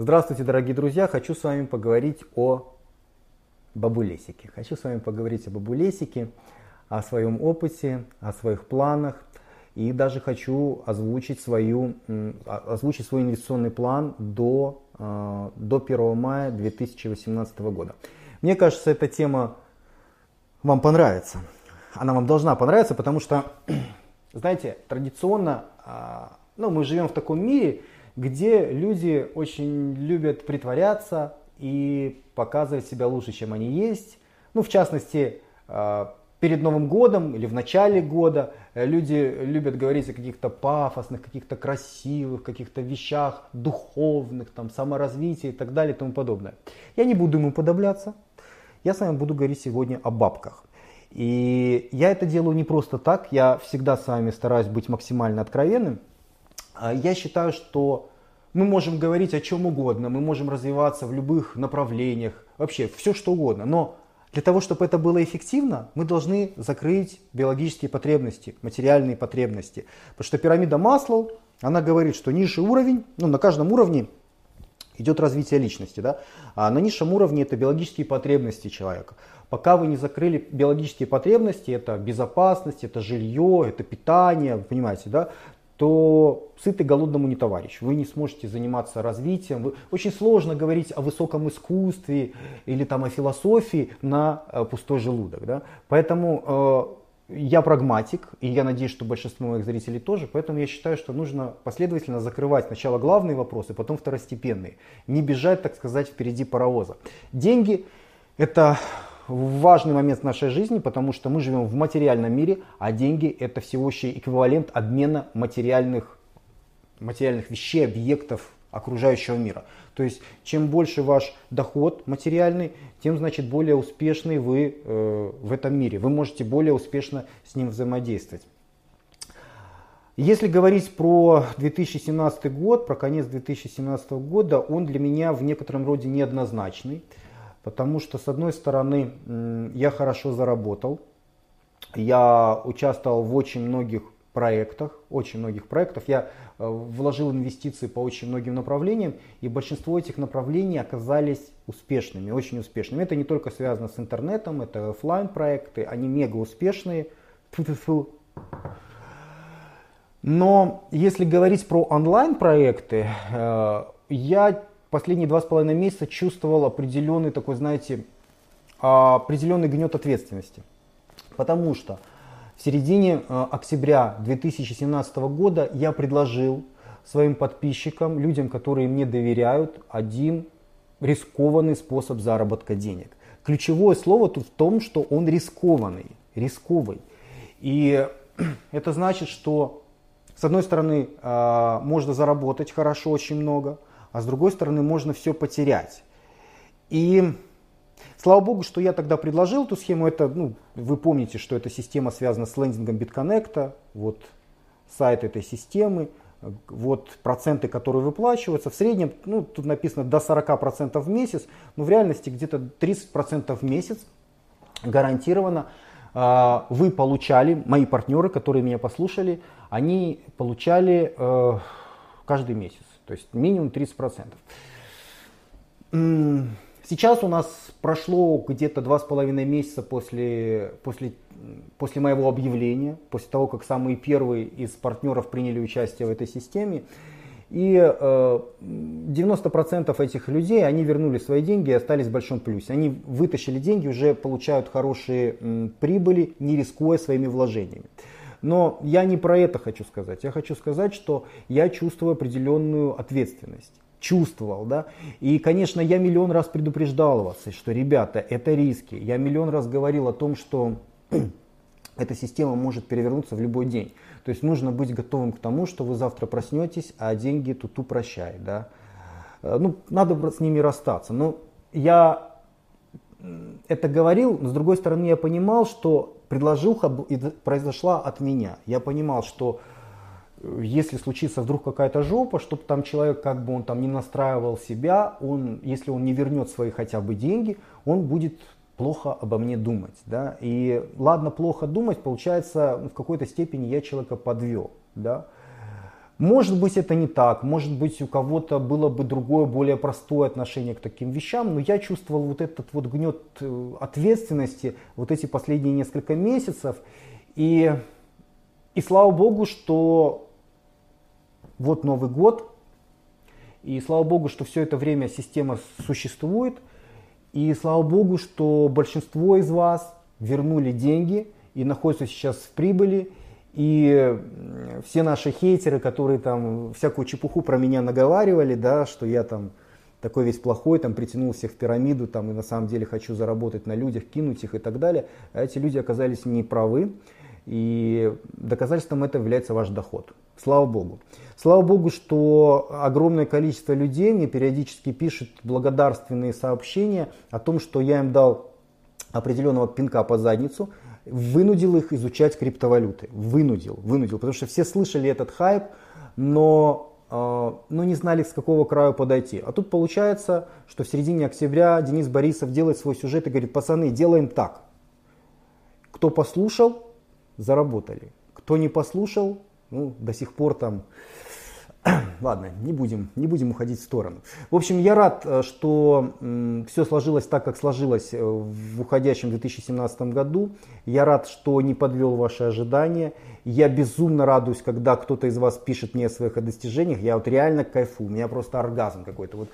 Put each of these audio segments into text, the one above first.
Здравствуйте, дорогие друзья! Хочу с вами поговорить о бабулесике. Хочу с вами поговорить о бабулесике, о своем опыте, о своих планах. И даже хочу озвучить, свою, озвучить свой инвестиционный план до, э, до 1 мая 2018 года. Мне кажется, эта тема вам понравится. Она вам должна понравиться, потому что, знаете, традиционно а, ну, мы живем в таком мире, где люди очень любят притворяться и показывать себя лучше, чем они есть. Ну, в частности, а, перед Новым годом или в начале года э, люди любят говорить о каких-то пафосных, каких-то красивых, каких-то вещах духовных, там, саморазвитии и так далее и тому подобное. Я не буду ему подобляться. Я с вами буду говорить сегодня о бабках. И я это делаю не просто так, я всегда с вами стараюсь быть максимально откровенным. А я считаю, что мы можем говорить о чем угодно, мы можем развиваться в любых направлениях, вообще все что угодно. Но для того, чтобы это было эффективно, мы должны закрыть биологические потребности, материальные потребности. Потому что пирамида Маслоу, она говорит, что низший уровень, ну на каждом уровне идет развитие личности. Да? А на низшем уровне это биологические потребности человека. Пока вы не закрыли биологические потребности, это безопасность, это жилье, это питание, понимаете, да, то сытый голодному не товарищ. Вы не сможете заниматься развитием. Вы, очень сложно говорить о высоком искусстве или там о философии на э, пустой желудок. Да? Поэтому э, я прагматик, и я надеюсь, что большинство моих зрителей тоже, поэтому я считаю, что нужно последовательно закрывать сначала главные вопросы, потом второстепенные. Не бежать, так сказать, впереди паровоза. Деньги – это важный момент в нашей жизни, потому что мы живем в материальном мире, а деньги это всего лишь эквивалент обмена материальных, материальных вещей, объектов окружающего мира. То есть чем больше ваш доход материальный, тем значит более успешный вы э, в этом мире. Вы можете более успешно с ним взаимодействовать. Если говорить про 2017 год, про конец 2017 года, он для меня в некотором роде неоднозначный. Потому что, с одной стороны, я хорошо заработал, я участвовал в очень многих проектах, очень многих проектов. Я э, вложил инвестиции по очень многим направлениям, и большинство этих направлений оказались успешными, очень успешными. Это не только связано с интернетом, это офлайн проекты, они мега успешные. Но если говорить про онлайн проекты, э, я последние два с половиной месяца чувствовал определенный такой, знаете, определенный гнет ответственности. Потому что в середине э, октября 2017 года я предложил своим подписчикам, людям, которые мне доверяют, один рискованный способ заработка денег. Ключевое слово тут в том, что он рискованный, рисковый. И это значит, что с одной стороны э, можно заработать хорошо, очень много, а с другой стороны можно все потерять. И слава богу, что я тогда предложил эту схему. Это, ну, вы помните, что эта система связана с лендингом BitConnect, вот сайт этой системы, вот проценты, которые выплачиваются. В среднем, ну, тут написано до 40% в месяц, но в реальности где-то 30% в месяц гарантированно а, вы получали, мои партнеры, которые меня послушали, они получали э, каждый месяц. То есть минимум 30%. Сейчас у нас прошло где-то два с половиной месяца после, после, после моего объявления, после того, как самые первые из партнеров приняли участие в этой системе. И э, 90% этих людей, они вернули свои деньги и остались в большом плюсе. Они вытащили деньги, уже получают хорошие прибыли, не рискуя своими вложениями. Но я не про это хочу сказать. Я хочу сказать, что я чувствую определенную ответственность чувствовал, да. И, конечно, я миллион раз предупреждал вас, что, ребята, это риски. Я миллион раз говорил о том, что эта система может перевернуться в любой день. То есть нужно быть готовым к тому, что вы завтра проснетесь, а деньги тут прощай, да. Э, ну, надо с ними расстаться. Но я это говорил, но с другой стороны я понимал, что предложуха произошла от меня. Я понимал, что э, если случится вдруг какая-то жопа, чтобы там человек, как бы он там не настраивал себя, он, если он не вернет свои хотя бы деньги, он будет плохо обо мне думать. Да? И ладно, плохо думать, получается, в какой-то степени я человека подвел. Да? Может быть, это не так, может быть, у кого-то было бы другое, более простое отношение к таким вещам, но я чувствовал вот этот вот гнет э, ответственности вот эти последние несколько месяцев. И, и слава богу, что вот Новый год, и слава богу, что все это время система существует, и слава богу, что большинство из вас вернули деньги и находятся сейчас в прибыли, и все наши хейтеры, которые там всякую чепуху про меня наговаривали, да, что я там такой весь плохой, там притянул всех в пирамиду, там и на самом деле хочу заработать на людях, кинуть их и так далее. А эти люди оказались неправы, и доказательством этого является ваш доход. Слава Богу. Слава Богу, что огромное количество людей мне периодически пишут благодарственные сообщения о том, что я им дал определенного пинка по задницу, вынудил их изучать криптовалюты. Вынудил, вынудил, потому что все слышали этот хайп, но, э, но не знали, с какого края подойти. А тут получается, что в середине октября Денис Борисов делает свой сюжет и говорит, пацаны, делаем так. Кто послушал, заработали. Кто не послушал, ну, до сих пор там Ладно, не будем, не будем уходить в сторону. В общем, я рад, э, что все сложилось так, как сложилось э, в уходящем 2017 году. Я рад, что не подвел ваши ожидания. Я безумно радуюсь, когда кто-то из вас пишет мне о своих достижениях. Я вот реально кайфу, у меня просто оргазм какой-то. Вот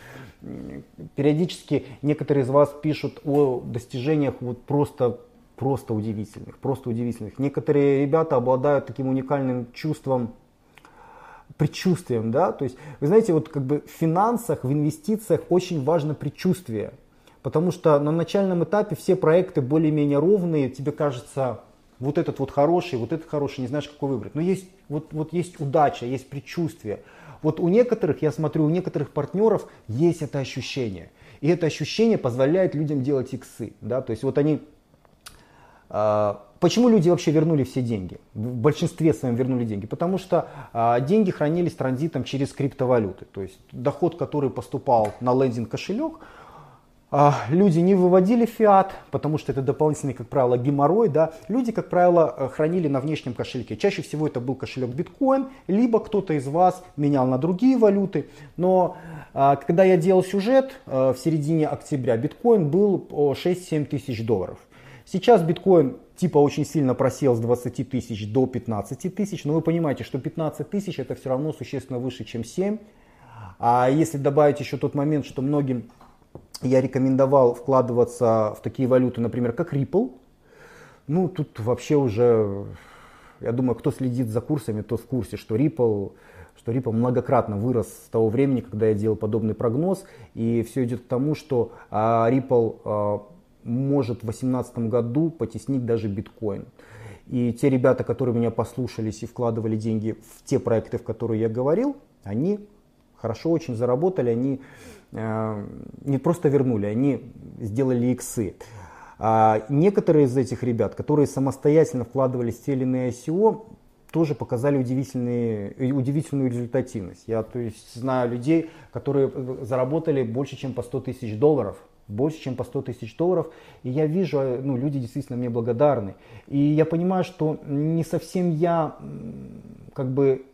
периодически некоторые из вас пишут о достижениях вот просто просто удивительных, просто удивительных. Некоторые ребята обладают таким уникальным чувством предчувствием, да, то есть, вы знаете, вот как бы в финансах, в инвестициях очень важно предчувствие, потому что на начальном этапе все проекты более-менее ровные, тебе кажется, вот этот вот хороший, вот этот хороший, не знаешь, какой выбрать. Но есть, вот, вот есть удача, есть предчувствие. Вот у некоторых, я смотрю, у некоторых партнеров есть это ощущение. И это ощущение позволяет людям делать иксы. Да? То есть вот они а, Почему люди вообще вернули все деньги? В большинстве своем вернули деньги. Потому что а, деньги хранились транзитом через криптовалюты. То есть доход, который поступал на лендинг кошелек, а, люди не выводили фиат, потому что это дополнительный, как правило, геморрой. Да? Люди, как правило, э, хранили на внешнем кошельке. Чаще всего это был кошелек биткоин, либо кто-то из вас менял на другие валюты. Но а, когда я делал сюжет э, в середине октября, биткоин был 6-7 тысяч долларов. Сейчас биткоин типа очень сильно просел с 20 тысяч до 15 тысяч, но вы понимаете, что 15 тысяч это все равно существенно выше, чем 7. А если добавить еще тот момент, что многим я рекомендовал вкладываться в такие валюты, например, как Ripple, ну тут вообще уже, я думаю, кто следит за курсами, тот в курсе, что Ripple что Ripple многократно вырос с того времени, когда я делал подобный прогноз, и все идет к тому, что а, Ripple а, может в 2018 году потеснить даже биткоин. И те ребята, которые меня послушались и вкладывали деньги в те проекты, в которые я говорил, они хорошо очень заработали, они э, не просто вернули, они сделали иксы. А некоторые из этих ребят, которые самостоятельно вкладывались в те или иные ICO, тоже показали удивительные, удивительную результативность. Я то есть, знаю людей, которые заработали больше, чем по 100 тысяч долларов больше, чем по 100 тысяч долларов. И я вижу, э, ну, люди действительно мне благодарны. И я понимаю, что не совсем я как бы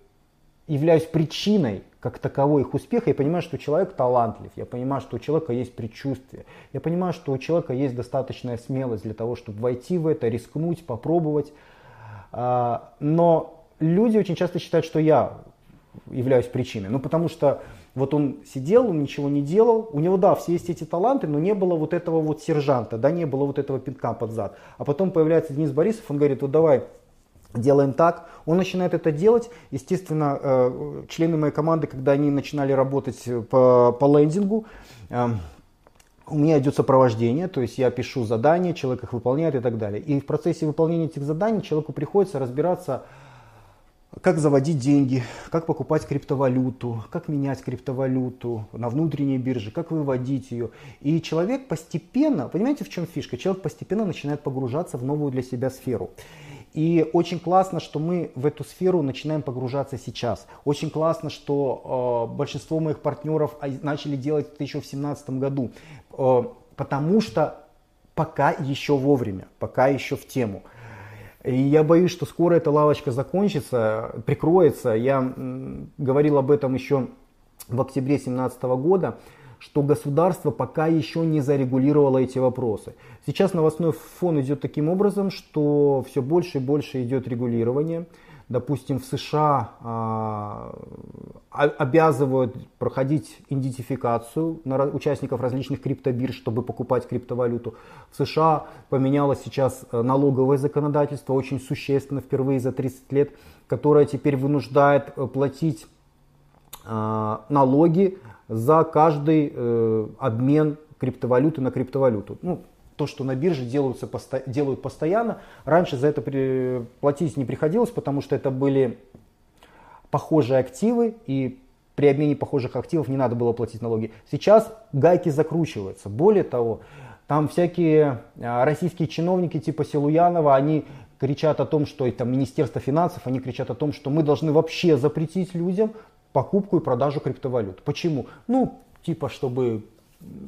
являюсь причиной как таковой их успеха. Я понимаю, что человек талантлив. Я понимаю, что у человека есть предчувствие. Я понимаю, что у человека есть достаточная смелость для того, чтобы войти в это, рискнуть, попробовать. А, но люди очень часто считают, что я являюсь причиной. Ну, потому что вот он сидел, он ничего не делал. У него, да, все есть эти таланты, но не было вот этого вот сержанта, да, не было вот этого пинка под зад. А потом появляется Денис Борисов, он говорит, вот давай, делаем так. Он начинает это делать. Естественно, э, члены моей команды, когда они начинали работать по, по лендингу, э, у меня идет сопровождение, то есть я пишу задания, человек их выполняет и так далее. И в процессе выполнения этих заданий человеку приходится разбираться как заводить деньги, как покупать криптовалюту, как менять криптовалюту на внутренней бирже, как выводить ее. И человек постепенно, понимаете, в чем фишка? Человек постепенно начинает погружаться в новую для себя сферу. И очень классно, что мы в эту сферу начинаем погружаться сейчас. Очень классно, что э, большинство моих партнеров начали делать это еще в 2017 году. Э, потому что пока еще вовремя, пока еще в тему. И я боюсь, что скоро эта лавочка закончится, прикроется. Я говорил об этом еще в октябре 2017 года, что государство пока еще не зарегулировало эти вопросы. Сейчас новостной фон идет таким образом, что все больше и больше идет регулирование. Допустим, в США а, обязывают проходить идентификацию на участников различных криптобирж, чтобы покупать криптовалюту. В США поменялось сейчас э, налоговое законодательство очень существенно, впервые за 30 лет, которое теперь вынуждает э, платить а, налоги за каждый э, обмен криптовалюты на криптовалюту. Ну, то, что на бирже делаются, делают постоянно. Раньше за это платить не приходилось, потому что это были похожие активы, и при обмене похожих активов не надо было платить налоги. Сейчас гайки закручиваются. Более того, там всякие а, российские чиновники типа Силуянова, они кричат о том, что это Министерство финансов, они кричат о том, что мы должны вообще запретить людям покупку и продажу криптовалют. Почему? Ну, типа, чтобы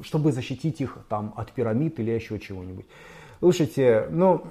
чтобы защитить их там, от пирамид или еще чего-нибудь. Слушайте, ну,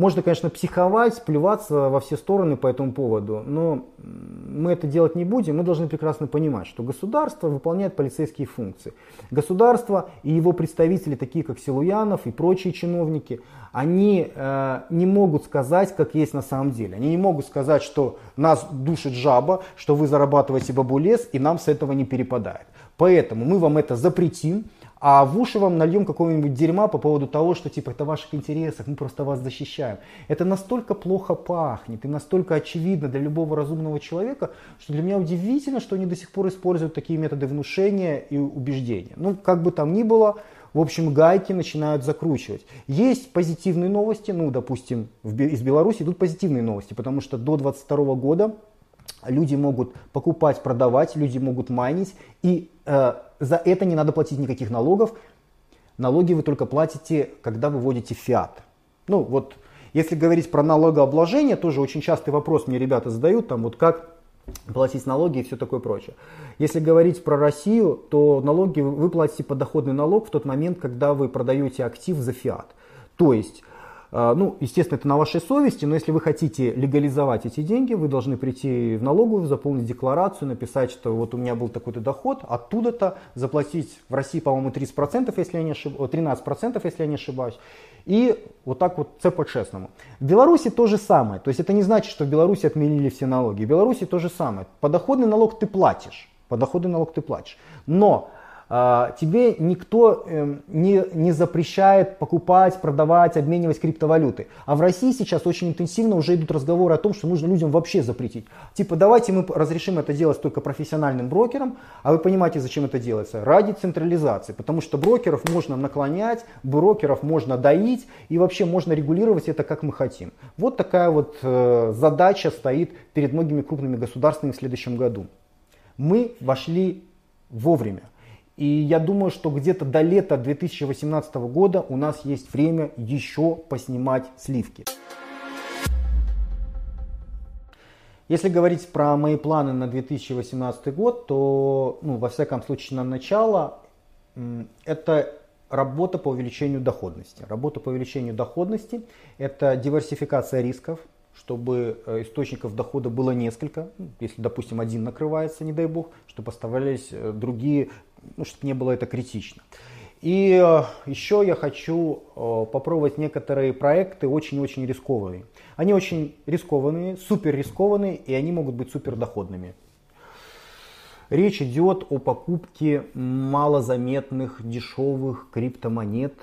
можно, конечно, психовать, плеваться во все стороны по этому поводу, но мы это делать не будем. Мы должны прекрасно понимать, что государство выполняет полицейские функции. Государство и его представители, такие как Силуянов и прочие чиновники, они э, не могут сказать, как есть на самом деле. Они не могут сказать, что нас душит жаба, что вы зарабатываете бабулес и нам с этого не перепадает. Поэтому мы вам это запретим, а в уши вам нальем какого-нибудь дерьма по поводу того, что типа это в ваших интересах, мы просто вас защищаем. Это настолько плохо пахнет и настолько очевидно для любого разумного человека, что для меня удивительно, что они до сих пор используют такие методы внушения и убеждения. Ну, как бы там ни было, в общем, гайки начинают закручивать. Есть позитивные новости, ну, допустим, из Беларуси идут позитивные новости, потому что до 2022 года люди могут покупать, продавать, люди могут майнить, и э, за это не надо платить никаких налогов. Налоги вы только платите, когда вы вводите фиат. Ну вот, если говорить про налогообложение, тоже очень частый вопрос мне ребята задают, там вот как платить налоги и все такое прочее. Если говорить про Россию, то налоги вы платите подоходный налог в тот момент, когда вы продаете актив за фиат. То есть ну, естественно, это на вашей совести, но если вы хотите легализовать эти деньги, вы должны прийти в налоговую, заполнить декларацию, написать, что вот у меня был такой-то доход, оттуда-то заплатить в России, по-моему, 30%, если я не ошибаюсь, 13%, если я не ошибаюсь, и вот так вот це по-честному. В Беларуси то же самое, то есть это не значит, что в Беларуси отменили все налоги. В Беларуси то же самое. Подоходный налог ты платишь, подоходный налог ты платишь. Но а, тебе никто эм, не, не запрещает покупать, продавать, обменивать криптовалюты. А в России сейчас очень интенсивно уже идут разговоры о том, что нужно людям вообще запретить. Типа давайте мы разрешим это делать только профессиональным брокерам, а вы понимаете, зачем это делается? Ради централизации, потому что брокеров можно наклонять, брокеров можно доить и вообще можно регулировать это как мы хотим. Вот такая вот э, задача стоит перед многими крупными государствами в следующем году. Мы вошли вовремя. И я думаю, что где-то до лета 2018 года у нас есть время еще поснимать сливки. Если говорить про мои планы на 2018 год, то, ну, во всяком случае, на начало, это работа по увеличению доходности. Работа по увеличению доходности – это диверсификация рисков, чтобы э, источников дохода было несколько. Если, допустим, один накрывается, не дай бог, чтобы оставались э, другие ну, чтобы не было это критично. И э, еще я хочу попробовать некоторые проекты очень-очень рискованные. Они очень рискованные, супер рискованные, и они могут быть супер доходными. Речь идет о покупке малозаметных дешевых криптомонет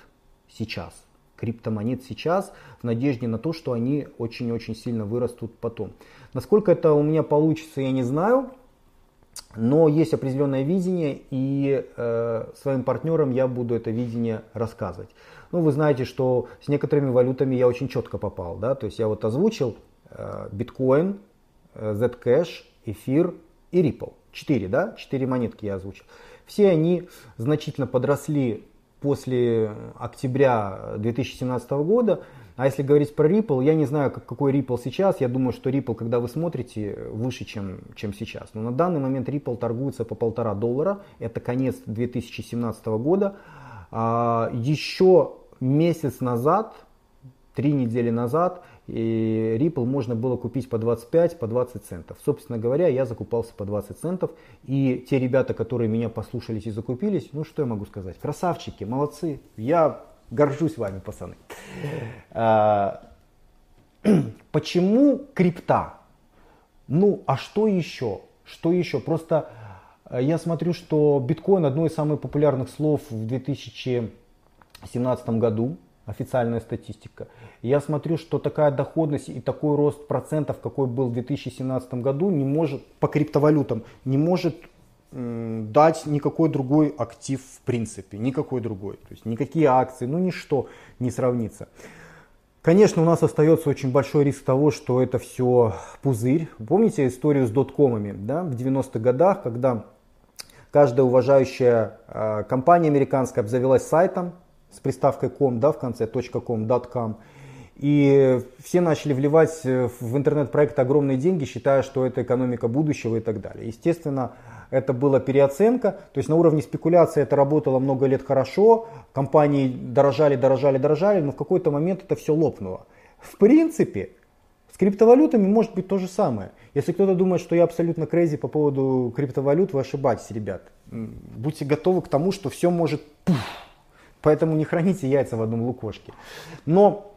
сейчас. Криптомонет сейчас в надежде на то, что они очень-очень сильно вырастут потом. Насколько это у меня получится, я не знаю. Но есть определенное видение, и э, своим партнерам я буду это видение рассказывать. Ну, вы знаете, что с некоторыми валютами я очень четко попал. Да? То есть я вот озвучил э, биткоин, э, Zcash, эфир и Ripple. Четыре, да? Четыре монетки я озвучил. Все они значительно подросли после октября 2017 года. А если говорить про Ripple, я не знаю, какой Ripple сейчас. Я думаю, что Ripple, когда вы смотрите, выше, чем, чем сейчас. Но на данный момент Ripple торгуется по полтора доллара. Это конец 2017 года. А, еще месяц назад, три недели назад, и Ripple можно было купить по 25, по 20 центов. Собственно говоря, я закупался по 20 центов. И те ребята, которые меня послушались и закупились, ну что я могу сказать? Красавчики, молодцы. Я горжусь вами, пацаны. А, почему крипта? Ну, а что еще? Что еще? Просто э, я смотрю, что биткоин одно из самых популярных слов в 2017 году официальная статистика. Я смотрю, что такая доходность и такой рост процентов, какой был в 2017 году, не может по криптовалютам, не может дать никакой другой актив в принципе, никакой другой. То есть никакие акции, ну ничто не сравнится. Конечно, у нас остается очень большой риск того, что это все пузырь. Помните историю с доткомами да, в 90-х годах, когда каждая уважающая э, компания американская обзавелась сайтом, с приставкой com, да, в конце, .com, .com. И все начали вливать э, в интернет-проект огромные деньги, считая, что это экономика будущего и так далее. Естественно, это была переоценка, то есть на уровне спекуляции это работало много лет хорошо, компании дорожали, дорожали, дорожали, но в какой-то момент это все лопнуло. В принципе, с криптовалютами может быть то же самое. Если кто-то думает, что я абсолютно крейзи по поводу криптовалют, вы ошибаетесь, ребят. Будьте готовы к тому, что все может пуф, Поэтому не храните яйца в одном лукошке. Но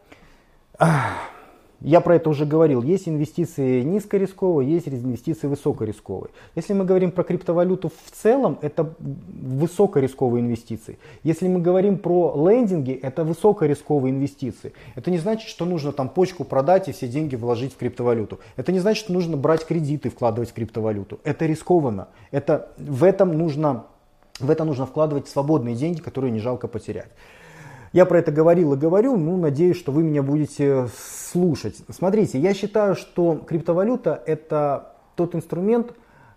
я про это уже говорил. Есть инвестиции низкорисковые, есть инвестиции высокорисковые. Если мы говорим про криптовалюту в целом, это высокорисковые инвестиции. Если мы говорим про лендинги, это высокорисковые инвестиции. Это не значит, что нужно там почку продать и все деньги вложить в криптовалюту. Это не значит, что нужно брать кредиты, вкладывать в криптовалюту. Это рискованно. Это, в этом нужно в это нужно вкладывать свободные деньги, которые не жалко потерять. Я про это говорил и говорю, ну, надеюсь, что вы меня будете слушать. Смотрите, я считаю, что криптовалюта это тот инструмент,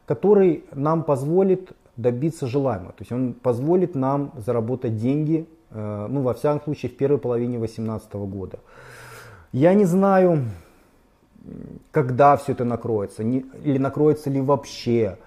который нам позволит добиться желаемого. То есть он позволит нам заработать деньги, э, ну, во всяком случае, в первой половине 2018 года. Я не знаю, когда все это накроется, не, или накроется ли вообще.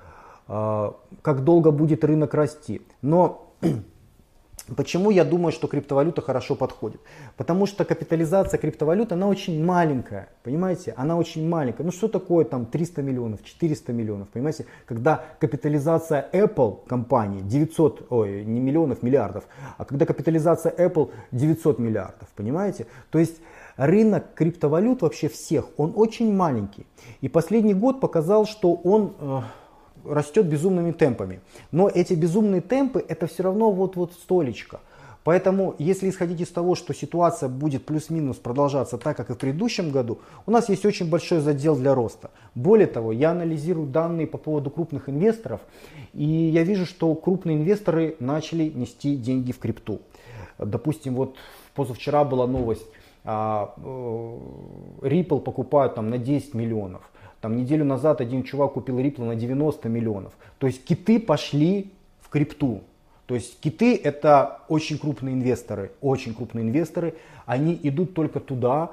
А, как долго будет рынок расти. Но почему я думаю, что криптовалюта хорошо подходит? Потому что капитализация криптовалюты, она очень маленькая, понимаете? Она очень маленькая. Ну что такое там 300 миллионов, 400 миллионов, понимаете? Когда капитализация Apple компании 900, ой, не миллионов, миллиардов, а когда капитализация Apple 900 миллиардов, понимаете? То есть рынок криптовалют вообще всех, он очень маленький. И последний год показал, что он э, растет безумными темпами. Но эти безумные темпы это все равно вот-вот столечко. Поэтому, если исходить из того, что ситуация будет плюс-минус продолжаться так, как и в предыдущем году, у нас есть очень большой задел для роста. Более того, я анализирую данные по поводу крупных инвесторов, и я вижу, что крупные инвесторы начали нести деньги в крипту. Допустим, вот позавчера была новость, а, э, Ripple покупают там на 10 миллионов. Там неделю назад один чувак купил Ripple на 90 миллионов. То есть киты пошли в крипту. То есть киты это очень крупные инвесторы, очень крупные инвесторы. Они идут только туда,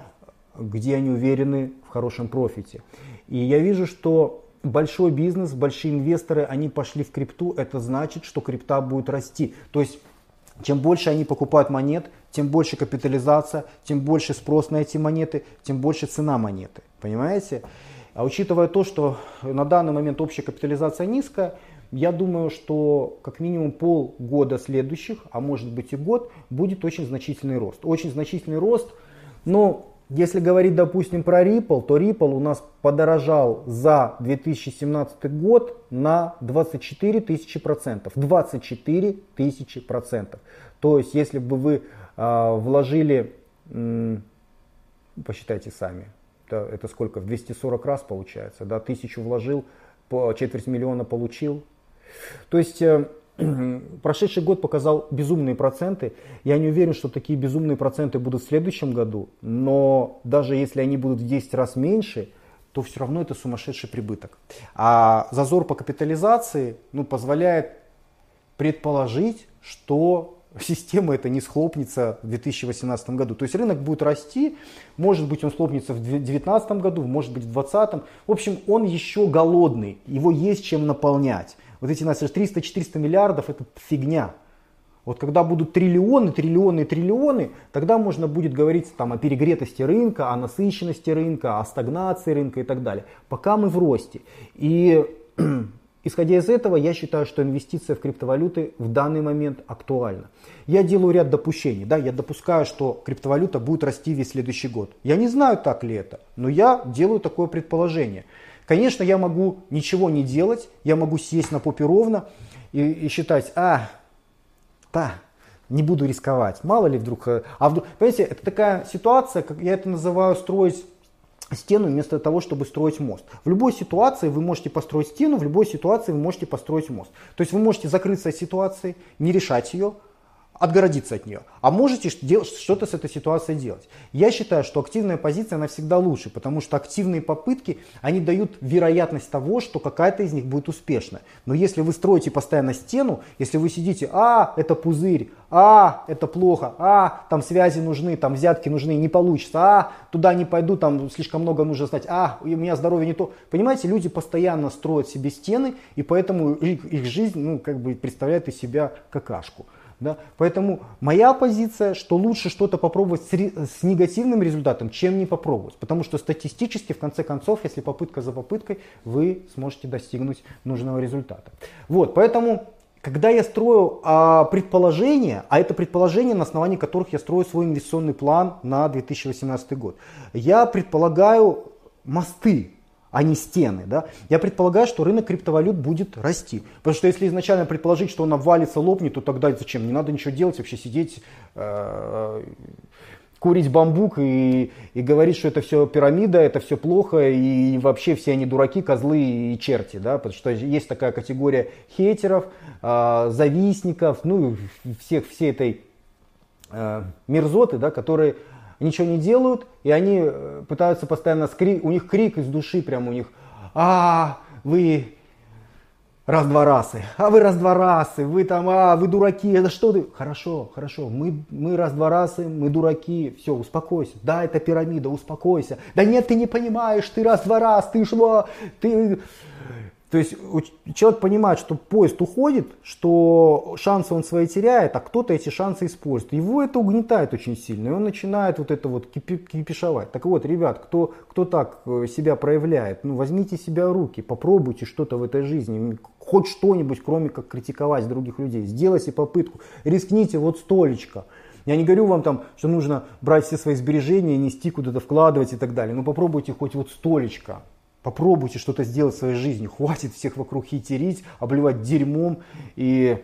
где они уверены в хорошем профите. И я вижу, что большой бизнес, большие инвесторы, они пошли в крипту, это значит, что крипта будет расти. То есть чем больше они покупают монет, тем больше капитализация, тем больше спрос на эти монеты, тем больше цена монеты. Понимаете? А учитывая то, что на данный момент общая капитализация низкая, я думаю, что как минимум полгода следующих, а может быть и год, будет очень значительный рост. Очень значительный рост, но если говорить, допустим, про Ripple, то Ripple у нас подорожал за 2017 год на 24 тысячи процентов. 24 тысячи процентов. То есть, если бы вы э, вложили, м, посчитайте сами, это, это сколько? В 240 раз получается. Да? Тысячу вложил, по четверть миллиона получил. То есть э, прошедший год показал безумные проценты. Я не уверен, что такие безумные проценты будут в следующем году. Но даже если они будут в 10 раз меньше, то все равно это сумасшедший прибыток. А зазор по капитализации ну, позволяет предположить, что система это не схлопнется в 2018 году. То есть рынок будет расти, может быть он схлопнется в 2019 году, может быть в 2020. В общем, он еще голодный, его есть чем наполнять. Вот эти наши 300-400 миллиардов это фигня. Вот когда будут триллионы, триллионы, триллионы, тогда можно будет говорить там, о перегретости рынка, о насыщенности рынка, о стагнации рынка и так далее. Пока мы в росте. И исходя из этого, я считаю, что инвестиция в криптовалюты в данный момент актуальна. Я делаю ряд допущений. Да? Я допускаю, что криптовалюта будет расти весь следующий год. Я не знаю, так ли это, но я делаю такое предположение. Конечно, я могу ничего не делать, я могу сесть на попе ровно и, и считать, а, да, не буду рисковать, мало ли вдруг. Э, а вдруг, понимаете, это такая ситуация, как я это называю строить стену вместо того, чтобы строить мост. В любой ситуации вы можете построить стену, в любой ситуации вы можете построить мост. То есть вы можете закрыться от ситуации, не решать ее, отгородиться от нее. А можете что-то с этой ситуацией делать. Я считаю, что активная позиция, она всегда лучше, потому что активные попытки, они дают вероятность того, что какая-то из них будет успешна. Но если вы строите постоянно стену, если вы сидите, а, это пузырь, а, это плохо, а, там связи нужны, там взятки нужны, не получится, а, туда не пойду, там слишком много нужно знать, а, у меня здоровье не то. Понимаете, люди постоянно строят себе стены, и поэтому их, их жизнь, ну, как бы представляет из себя какашку. Да? Поэтому моя позиция, что лучше что-то попробовать с, с негативным результатом, чем не попробовать. Потому что статистически, в конце концов, если попытка за попыткой, вы сможете достигнуть нужного результата. Вот, поэтому когда я строю а, предположения, а это предположения, на основании которых я строю свой инвестиционный план на 2018 год, я предполагаю мосты, а не стены. Да? Я предполагаю, что рынок криптовалют будет расти. Потому что если изначально предположить, что он обвалится, лопнет, то тогда зачем? Не надо ничего делать, вообще сидеть, э, курить бамбук и, и говорить, что это все пирамида, это все плохо, и вообще все они дураки, козлы и черти. Да? Потому что есть такая категория хейтеров, э, завистников, ну всех, всей этой э, мерзоты, да, которые ничего не делают, и они э, пытаются постоянно, скри... у них крик из души прям у них, а, вы раз-два разы, а вы раз-два разы, вы там, а, вы дураки, это что ты? Хорошо, хорошо, мы, мы раз-два разы, мы дураки, все, успокойся. Да, это пирамида, успокойся. Да нет, ты не понимаешь, ты раз-два раз, ты что, ты... То есть человек понимает, что поезд уходит, что шансы он свои теряет, а кто-то эти шансы использует. Его это угнетает очень сильно, и он начинает вот это вот кипишовать. Так вот, ребят, кто, кто так э, себя проявляет, ну возьмите себя в руки, попробуйте что-то в этой жизни, хоть что-нибудь, кроме как критиковать других людей. Сделайте попытку, рискните вот столечко. Я не говорю вам там, что нужно брать все свои сбережения, нести куда-то, вкладывать и так далее. Но попробуйте хоть вот столечко. Попробуйте что-то сделать в своей жизни. Хватит всех вокруг хитерить, обливать дерьмом. И,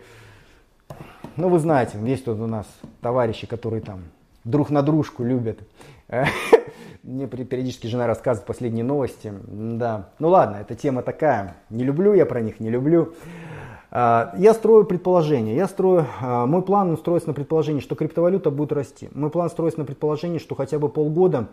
ну, вы знаете, есть тут у нас товарищи, которые там друг на дружку любят. Мне периодически жена рассказывает последние новости. Да. Ну ладно, эта тема такая. Не люблю я про них, не люблю. А, я строю предположение. Я строю, а, мой план строится на предположении, что криптовалюта будет расти. Мой план строится на предположении, что хотя бы полгода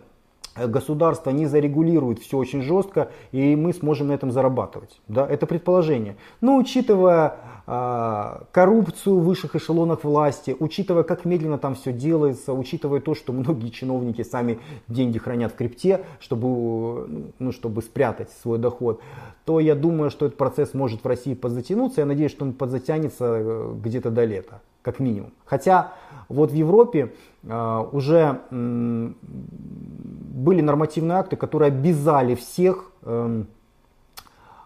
государство не зарегулирует все очень жестко, и мы сможем на этом зарабатывать. Да? Это предположение. Но учитывая э, коррупцию в высших эшелонах власти, учитывая, как медленно там все делается, учитывая то, что многие чиновники сами деньги хранят в крипте, чтобы, ну, чтобы спрятать свой доход, то я думаю, что этот процесс может в России подзатянуться. Я надеюсь, что он подзатянется э, где-то до лета, как минимум. Хотя вот в Европе уже э, были нормативные акты, которые обязали всех э,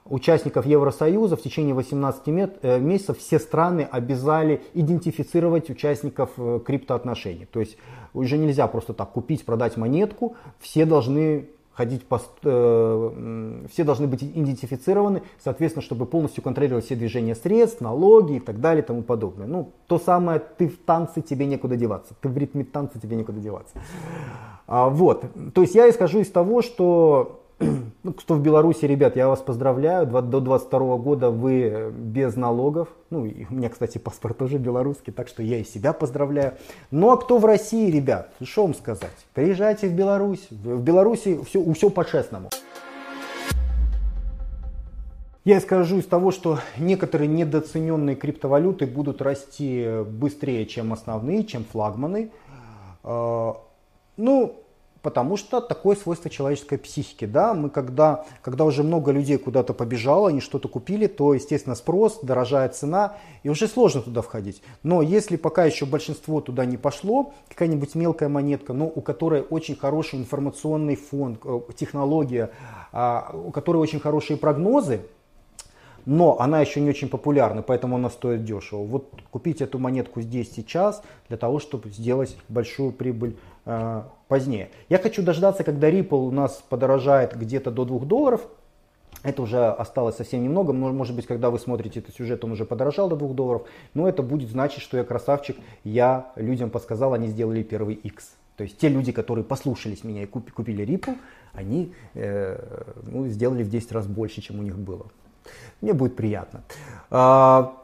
участников Евросоюза в течение 18 э, месяцев все страны обязали идентифицировать участников э, криптоотношений. То есть уже нельзя просто так купить, продать монетку, все должны ходить по, э, все должны быть идентифицированы, соответственно, чтобы полностью контролировать все движения средств, налоги и так далее и тому подобное. Ну, то самое, ты в танце, тебе некуда деваться, ты в ритме танца, тебе некуда деваться. А, вот, то есть я исхожу из того, что ну, кто в Беларуси, ребят, я вас поздравляю, до 22 года вы без налогов. Ну, и у меня, кстати, паспорт тоже белорусский, так что я и себя поздравляю. Ну, а кто в России, ребят, что вам сказать? Приезжайте в Беларусь. В Беларуси все, все по-честному. Я скажу из того, что некоторые недооцененные криптовалюты будут расти быстрее, чем основные, чем флагманы. А, ну, Потому что такое свойство человеческой психики. Да? Мы когда, когда уже много людей куда-то побежало, они что-то купили, то, естественно, спрос, дорожает цена, и уже сложно туда входить. Но если пока еще большинство туда не пошло, какая-нибудь мелкая монетка, но у которой очень хороший информационный фон, э, технология, а, у которой очень хорошие прогнозы, но она еще не очень популярна, поэтому она стоит дешево. Вот купить эту монетку здесь сейчас для того, чтобы сделать большую прибыль э, позднее. Я хочу дождаться, когда Ripple у нас подорожает где-то до 2 долларов. Это уже осталось совсем немного. Может быть, когда вы смотрите этот сюжет, он уже подорожал до 2 долларов. Но это будет значить, что я красавчик. Я людям подсказал, они сделали первый X. То есть те люди, которые послушались меня и купили Ripple, они э, ну, сделали в 10 раз больше, чем у них было. Мне будет приятно. А,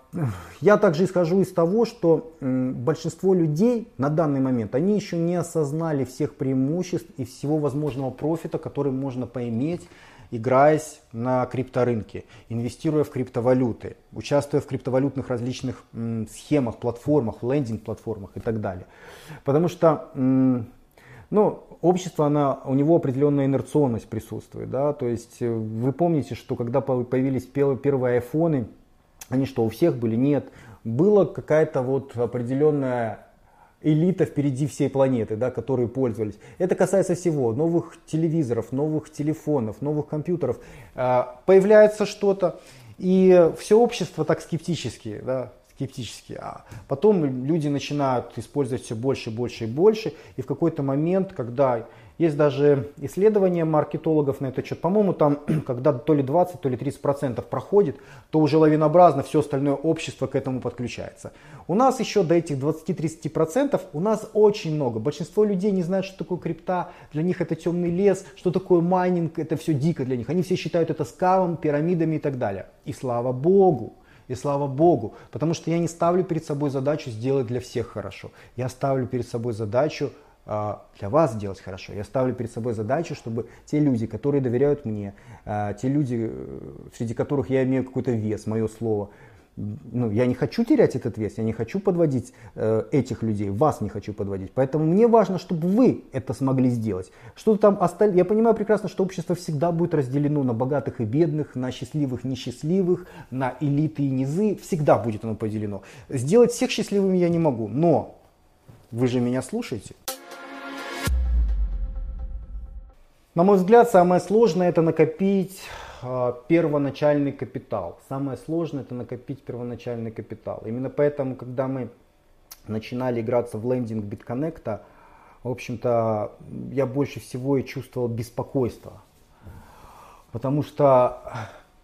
я также исхожу из того, что большинство людей на данный момент, они еще не осознали всех преимуществ и всего возможного профита, который можно поиметь, играясь на крипторынке, инвестируя в криптовалюты, участвуя в криптовалютных различных схемах, платформах, лендинг-платформах и так далее. Потому что ну, общество, она, у него определенная инерционность присутствует. Да? То есть э, вы помните, что когда появились первые айфоны, они что, у всех были? Нет. Была какая-то вот определенная элита впереди всей планеты, да, которые пользовались. Это касается всего. Новых телевизоров, новых телефонов, новых компьютеров. А, появляется что-то, и все общество так скептически, да, скептически. А потом люди начинают использовать все больше, больше и больше. И в какой-то момент, когда есть даже исследования маркетологов на этот счет, по-моему, там, когда то ли 20, то ли 30 процентов проходит, то уже лавинообразно все остальное общество к этому подключается. У нас еще до этих 20-30 процентов, у нас очень много. Большинство людей не знают, что такое крипта, для них это темный лес, что такое майнинг, это все дико для них. Они все считают это скавом, пирамидами и так далее. И слава богу, и слава Богу, потому что я не ставлю перед собой задачу сделать для всех хорошо. Я ставлю перед собой задачу для вас сделать хорошо. Я ставлю перед собой задачу, чтобы те люди, которые доверяют мне, а, те люди, э, среди которых я имею какой-то вес, мое слово, ну, я не хочу терять этот вес, я не хочу подводить э, этих людей, вас не хочу подводить. Поэтому мне важно, чтобы вы это смогли сделать. Что там осталь... Я понимаю прекрасно, что общество всегда будет разделено на богатых и бедных, на счастливых и несчастливых, на элиты и низы. Всегда будет оно поделено. Сделать всех счастливыми я не могу, но вы же меня слушаете. На мой взгляд, самое сложное это накопить а, первоначальный капитал. Самое сложное это накопить первоначальный капитал. Именно поэтому, когда мы начинали играться в лендинг BitConnect, в общем-то, я больше всего и чувствовал беспокойство. Потому что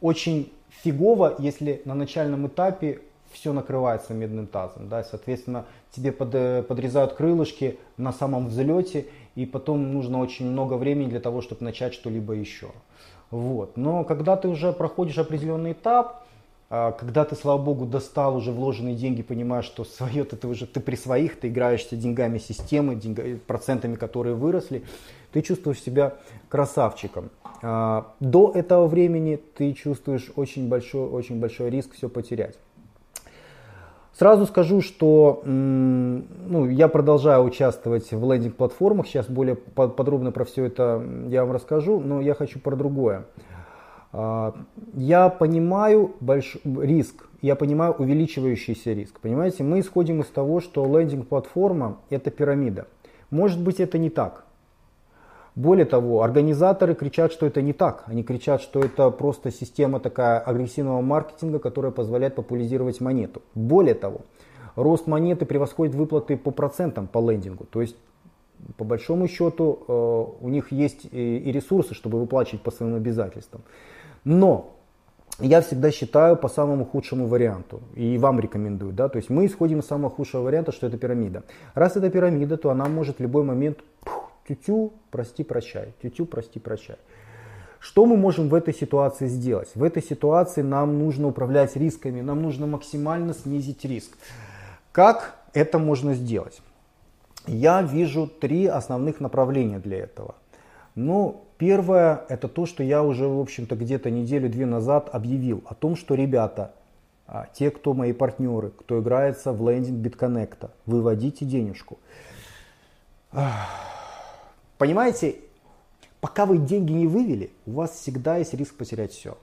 очень фигово, если на начальном этапе все накрывается медным тазом. Да, соответственно, тебе под, подрезают крылышки на самом взлете, и потом нужно очень много времени для того, чтобы начать что-либо еще. Вот. Но когда ты уже проходишь определенный этап, а, когда ты, слава богу, достал уже вложенные деньги, понимаешь, что свое ты уже ты при своих, ты играешься деньгами системы, деньгами, процентами, которые выросли, ты чувствуешь себя красавчиком. А, до этого времени ты чувствуешь очень большой, очень большой риск все потерять. Сразу скажу, что ну, я продолжаю участвовать в лендинг-платформах. Сейчас более подробно про все это я вам расскажу, но я хочу про другое. А, я понимаю больш... риск, я понимаю увеличивающийся риск. Понимаете, мы исходим из того, что лендинг-платформа это пирамида. Может быть это не так. Более того, организаторы кричат, что это не так. Они кричат, что это просто система такая агрессивного маркетинга, которая позволяет популяризировать монету. Более того, рост монеты превосходит выплаты по процентам по лендингу. То есть, по большому счету, э, у них есть и ресурсы, чтобы выплачивать по своим обязательствам. Но я всегда считаю по самому худшему варианту. И вам рекомендую. Да? То есть мы исходим из самого худшего варианта, что это пирамида. Раз это пирамида, то она может в любой момент Тютю, прости, прощай. Тютю, прости, прощай. Что мы можем в этой ситуации сделать? В этой ситуации нам нужно управлять рисками, нам нужно максимально снизить риск. Как это можно сделать? Я вижу три основных направления для этого. Ну, первое, это то, что я уже, в общем-то, где-то неделю-две назад объявил о том, что, ребята, а, те, кто мои партнеры, кто играется в лендинг BitConnect, выводите денежку. Понимаете, пока вы деньги не вывели, у вас всегда есть риск потерять все.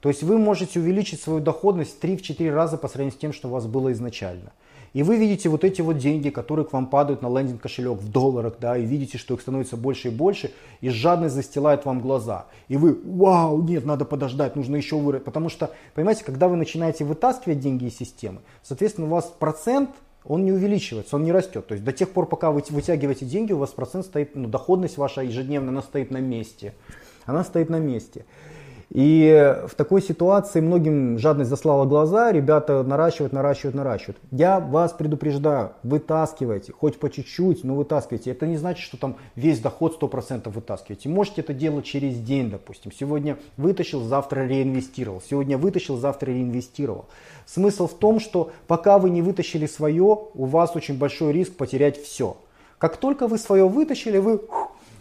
То есть вы можете увеличить свою доходность 3-4 раза по сравнению с тем, что у вас было изначально. И вы видите вот эти вот деньги, которые к вам падают на лендинг кошелек в долларах, да, и видите, что их становится больше и больше, и жадность застилает вам глаза. И вы, вау, нет, надо подождать, нужно еще вырасти. Потому что, понимаете, когда вы начинаете вытаскивать деньги из системы, соответственно, у вас процент он не увеличивается, он не растет. То есть до тех пор, пока вы вытягиваете деньги, у вас процент стоит, ну, доходность ваша ежедневная, она стоит на месте. Она стоит на месте. И в такой ситуации многим жадность заслала глаза, ребята наращивают, наращивают, наращивают. Я вас предупреждаю, вытаскивайте, хоть по чуть-чуть, но вытаскивайте. Это не значит, что там весь доход 100% вытаскиваете. Можете это делать через день, допустим. Сегодня вытащил, завтра реинвестировал. Сегодня вытащил, завтра реинвестировал. Смысл в том, что пока вы не вытащили свое, у вас очень большой риск потерять все. Как только вы свое вытащили, вы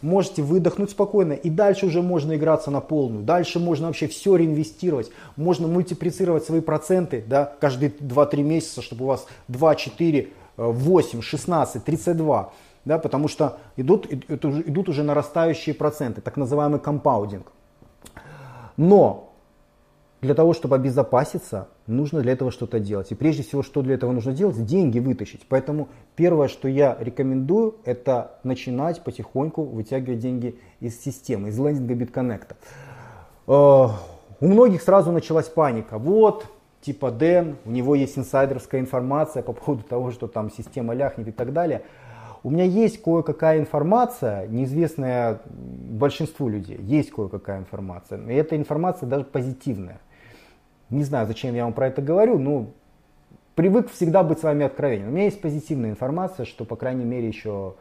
можете выдохнуть спокойно, и дальше уже можно играться на полную, дальше можно вообще все реинвестировать, можно мультиплицировать свои проценты да, каждые 2-3 месяца, чтобы у вас 2, 4, 8, 16, 32, да, потому что идут, идут уже нарастающие проценты, так называемый компаудинг. Но для того, чтобы обезопаситься, нужно для этого что-то делать. И прежде всего, что для этого нужно делать? Деньги вытащить. Поэтому первое, что я рекомендую, это начинать потихоньку вытягивать деньги из системы, из лендинга BitConnect. Э, у многих сразу началась паника. Вот, типа Дэн, у него есть инсайдерская информация по поводу того, что там система ляхнет и так далее. У меня есть кое-какая информация, неизвестная большинству людей. Есть кое-какая информация. И эта информация даже позитивная. Не знаю, зачем я вам про это говорю, но привык всегда быть с вами откровенен. У меня есть позитивная информация, что, по крайней мере, еще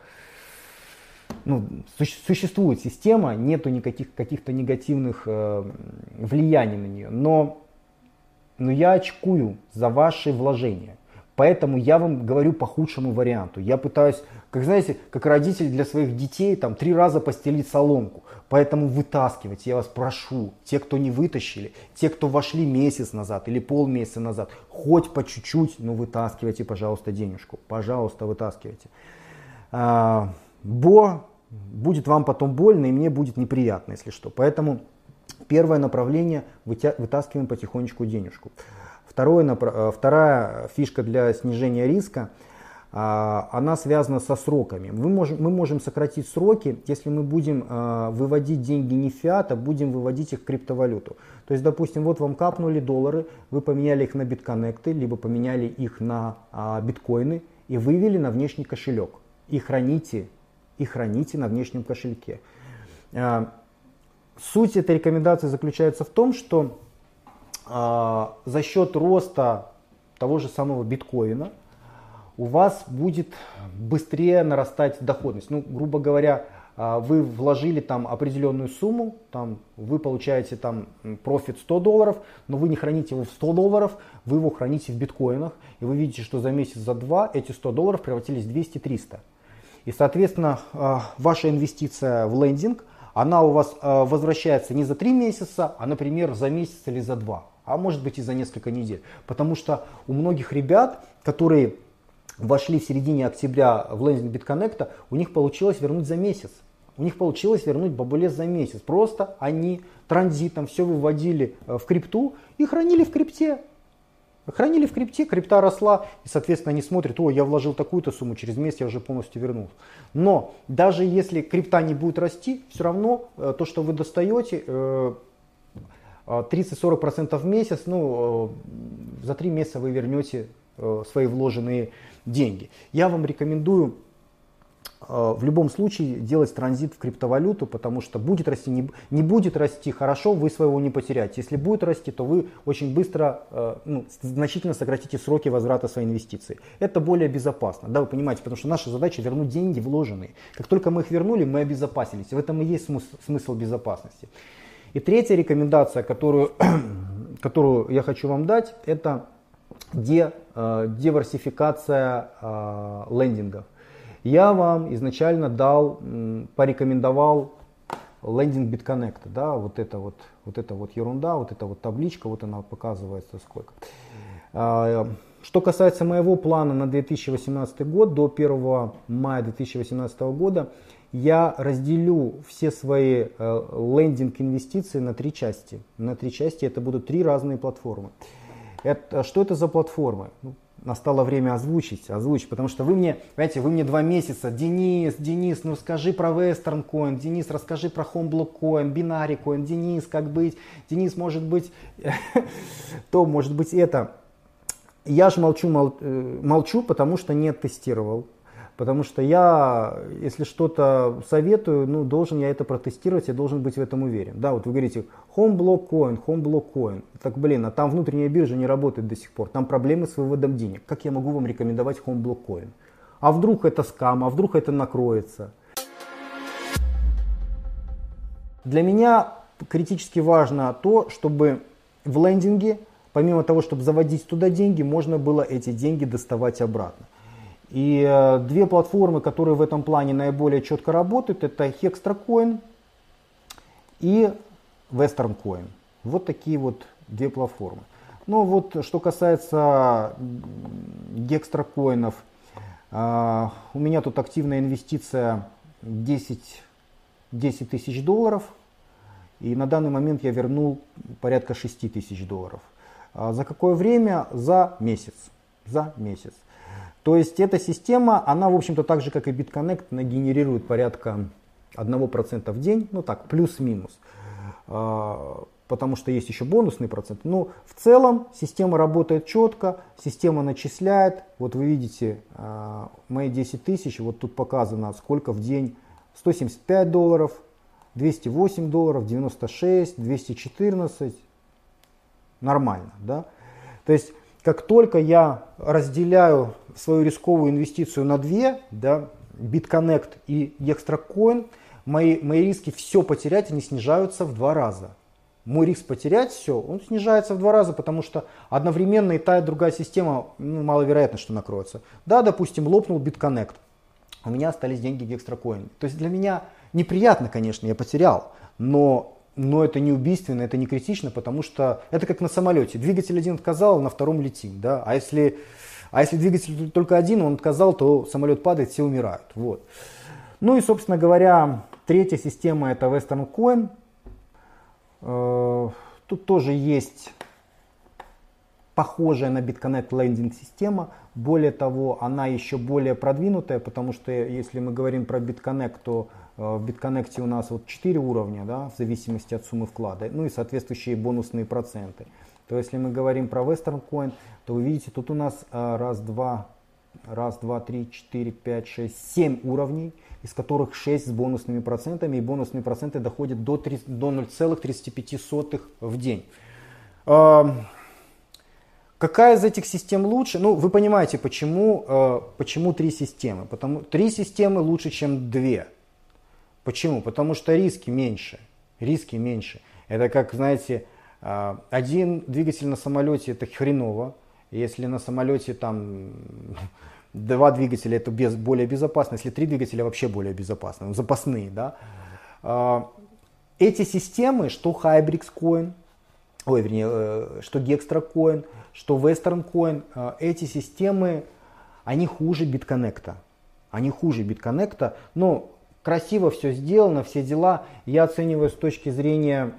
ну, существует система, нету никаких каких-то негативных э, влияний на нее. Но, но я очкую за ваши вложения. Поэтому я вам говорю по худшему варианту. Я пытаюсь, как знаете, как родитель для своих детей, там три раза постелить соломку. Поэтому вытаскивайте, я вас прошу, те, кто не вытащили, те, кто вошли месяц назад или полмесяца назад, хоть по чуть-чуть, но вытаскивайте, пожалуйста, денежку. Пожалуйста, вытаскивайте. А, бо будет вам потом больно и мне будет неприятно, если что. Поэтому первое направление вытаскиваем потихонечку денежку. Второе, э, вторая фишка для снижения риска, а, она связана со сроками. Мы можем, мы можем сократить сроки, если мы будем а, выводить деньги не в фиат, а будем выводить их в криптовалюту. То есть, допустим, вот вам капнули доллары, вы поменяли их на битконнекты, либо поменяли их на а, биткоины и вывели на внешний кошелек. И храните, и храните на внешнем кошельке. Суть этой рекомендации заключается в том, что за счет роста того же самого биткоина у вас будет быстрее нарастать доходность. Ну, грубо говоря, а, вы вложили там определенную сумму, там, вы получаете там профит 100 долларов, но вы не храните его в 100 долларов, вы его храните в биткоинах, и вы видите, что за месяц, за два эти 100 долларов превратились в 200-300. И, соответственно, а, ваша инвестиция в лендинг, она у вас возвращается не за 3 месяца, а, например, за месяц или за 2 а может быть и за несколько недель. Потому что у многих ребят, которые вошли в середине октября в лендинг битконнекта, у них получилось вернуть за месяц. У них получилось вернуть бабулес за месяц. Просто они транзитом все выводили э, в крипту и хранили в крипте. Хранили в крипте, крипта росла, и, соответственно, они смотрят, о, я вложил такую-то сумму, через месяц я уже полностью вернул. Но даже если крипта не будет расти, все равно э, то, что вы достаете, э, 30-40% в месяц, ну, э, за 3 месяца вы вернете э, свои вложенные деньги. Я вам рекомендую э, в любом случае делать транзит в криптовалюту, потому что будет расти, не, не будет расти, хорошо, вы своего не потеряете. Если будет расти, то вы очень быстро, ну, значительно сократите сроки возврата своей инвестиции. Это более безопасно, да, вы понимаете, потому что наша задача вернуть деньги вложенные. Как только мы их вернули, мы обезопасились. В этом и есть смысл безопасности. И третья рекомендация, которую, которую я хочу вам дать, это де, э, диверсификация э, лендингов. Я вам изначально дал, порекомендовал лендинг BitConnect, да, вот это вот, вот это вот ерунда, вот эта вот табличка, вот она показывается сколько. Э, что касается моего плана на 2018 год, до 1 мая 2018 года, я разделю все свои э, лендинг инвестиции на три части. На три части это будут три разные платформы. Это, что это за платформы? Ну, настало время озвучить, озвучить, потому что вы мне, знаете, вы мне два месяца, Денис, Денис, ну расскажи про Western Coin, Денис, расскажи про Homeblock Coin, Binary Coin, Денис, как быть, Денис, может быть, то, может быть, это. Я же молчу, мол, э, молчу, потому что не тестировал, Потому что я, если что-то советую, ну, должен я это протестировать, я должен быть в этом уверен. Да, вот вы говорите, home block coin, home block coin. Так, блин, а там внутренняя биржа не работает до сих пор. Там проблемы с выводом денег. Как я могу вам рекомендовать home block coin? А вдруг это скам, а вдруг это накроется? Для меня критически важно то, чтобы в лендинге, помимо того, чтобы заводить туда деньги, можно было эти деньги доставать обратно. И э, две платформы, которые в этом плане наиболее четко работают, это HextraCoin и WesternCoin. Вот такие вот две платформы. Ну вот, что касается гекстракоинов, э, у меня тут активная инвестиция 10, 10 тысяч долларов. И на данный момент я вернул порядка 6 тысяч долларов. А за какое время? За месяц. За месяц. То есть эта система, она, в общем-то, так же, как и BitConnect, она генерирует порядка 1% в день, ну так, плюс-минус. А, потому что есть еще бонусный процент. Но в целом система работает четко, система начисляет. Вот вы видите а, мои 10 тысяч, вот тут показано, сколько в день. 175 долларов, 208 долларов, 96, 214. Нормально, да? То есть как только я разделяю свою рисковую инвестицию на две, да, BitConnect и ExtraCoin, мои, мои риски все потерять, они снижаются в два раза. Мой риск потерять все, он снижается в два раза, потому что одновременно и та, и другая система, ну, маловероятно, что накроется. Да, допустим, лопнул BitConnect, у меня остались деньги в ExtraCoin. То есть для меня неприятно, конечно, я потерял, но но это не убийственно, это не критично, потому что это как на самолете. Двигатель один отказал, на втором летим. Да? А, если, а если двигатель только один, он отказал, то самолет падает, все умирают. Вот. Ну и, собственно говоря, третья система это Western Coin. Э, тут тоже есть похожая на BitConnect лендинг система. Более того, она еще более продвинутая, потому что если мы говорим про BitConnect, то Э, в BitConnect у нас вот 4 уровня, да, в зависимости от суммы вклада, ну и соответствующие бонусные проценты. То если мы говорим про Western Coin, то вы видите, тут у нас э, раз, два, раз, два, три, четыре, пять, шесть, семь уровней, из которых 6 с бонусными процентами, и бонусные проценты доходят до, до 0,35 в день. Какая из этих систем лучше? Ну, вы понимаете, почему, э, почему три системы. Потому, три системы лучше, чем две. Почему? Потому что риски меньше. Риски меньше. Это как, знаете, а, один двигатель на самолете это хреново. Если на самолете там два двигателя это без, более безопасно, если три двигателя вообще более безопасно, ну, запасные, да. А, эти системы, что Hybrix Coin, ой, вернее, э, что Coin, что Coin, э, эти системы, они хуже BitConnect. Они хуже BitConnect, но красиво все сделано, все дела. Я оцениваю с точки зрения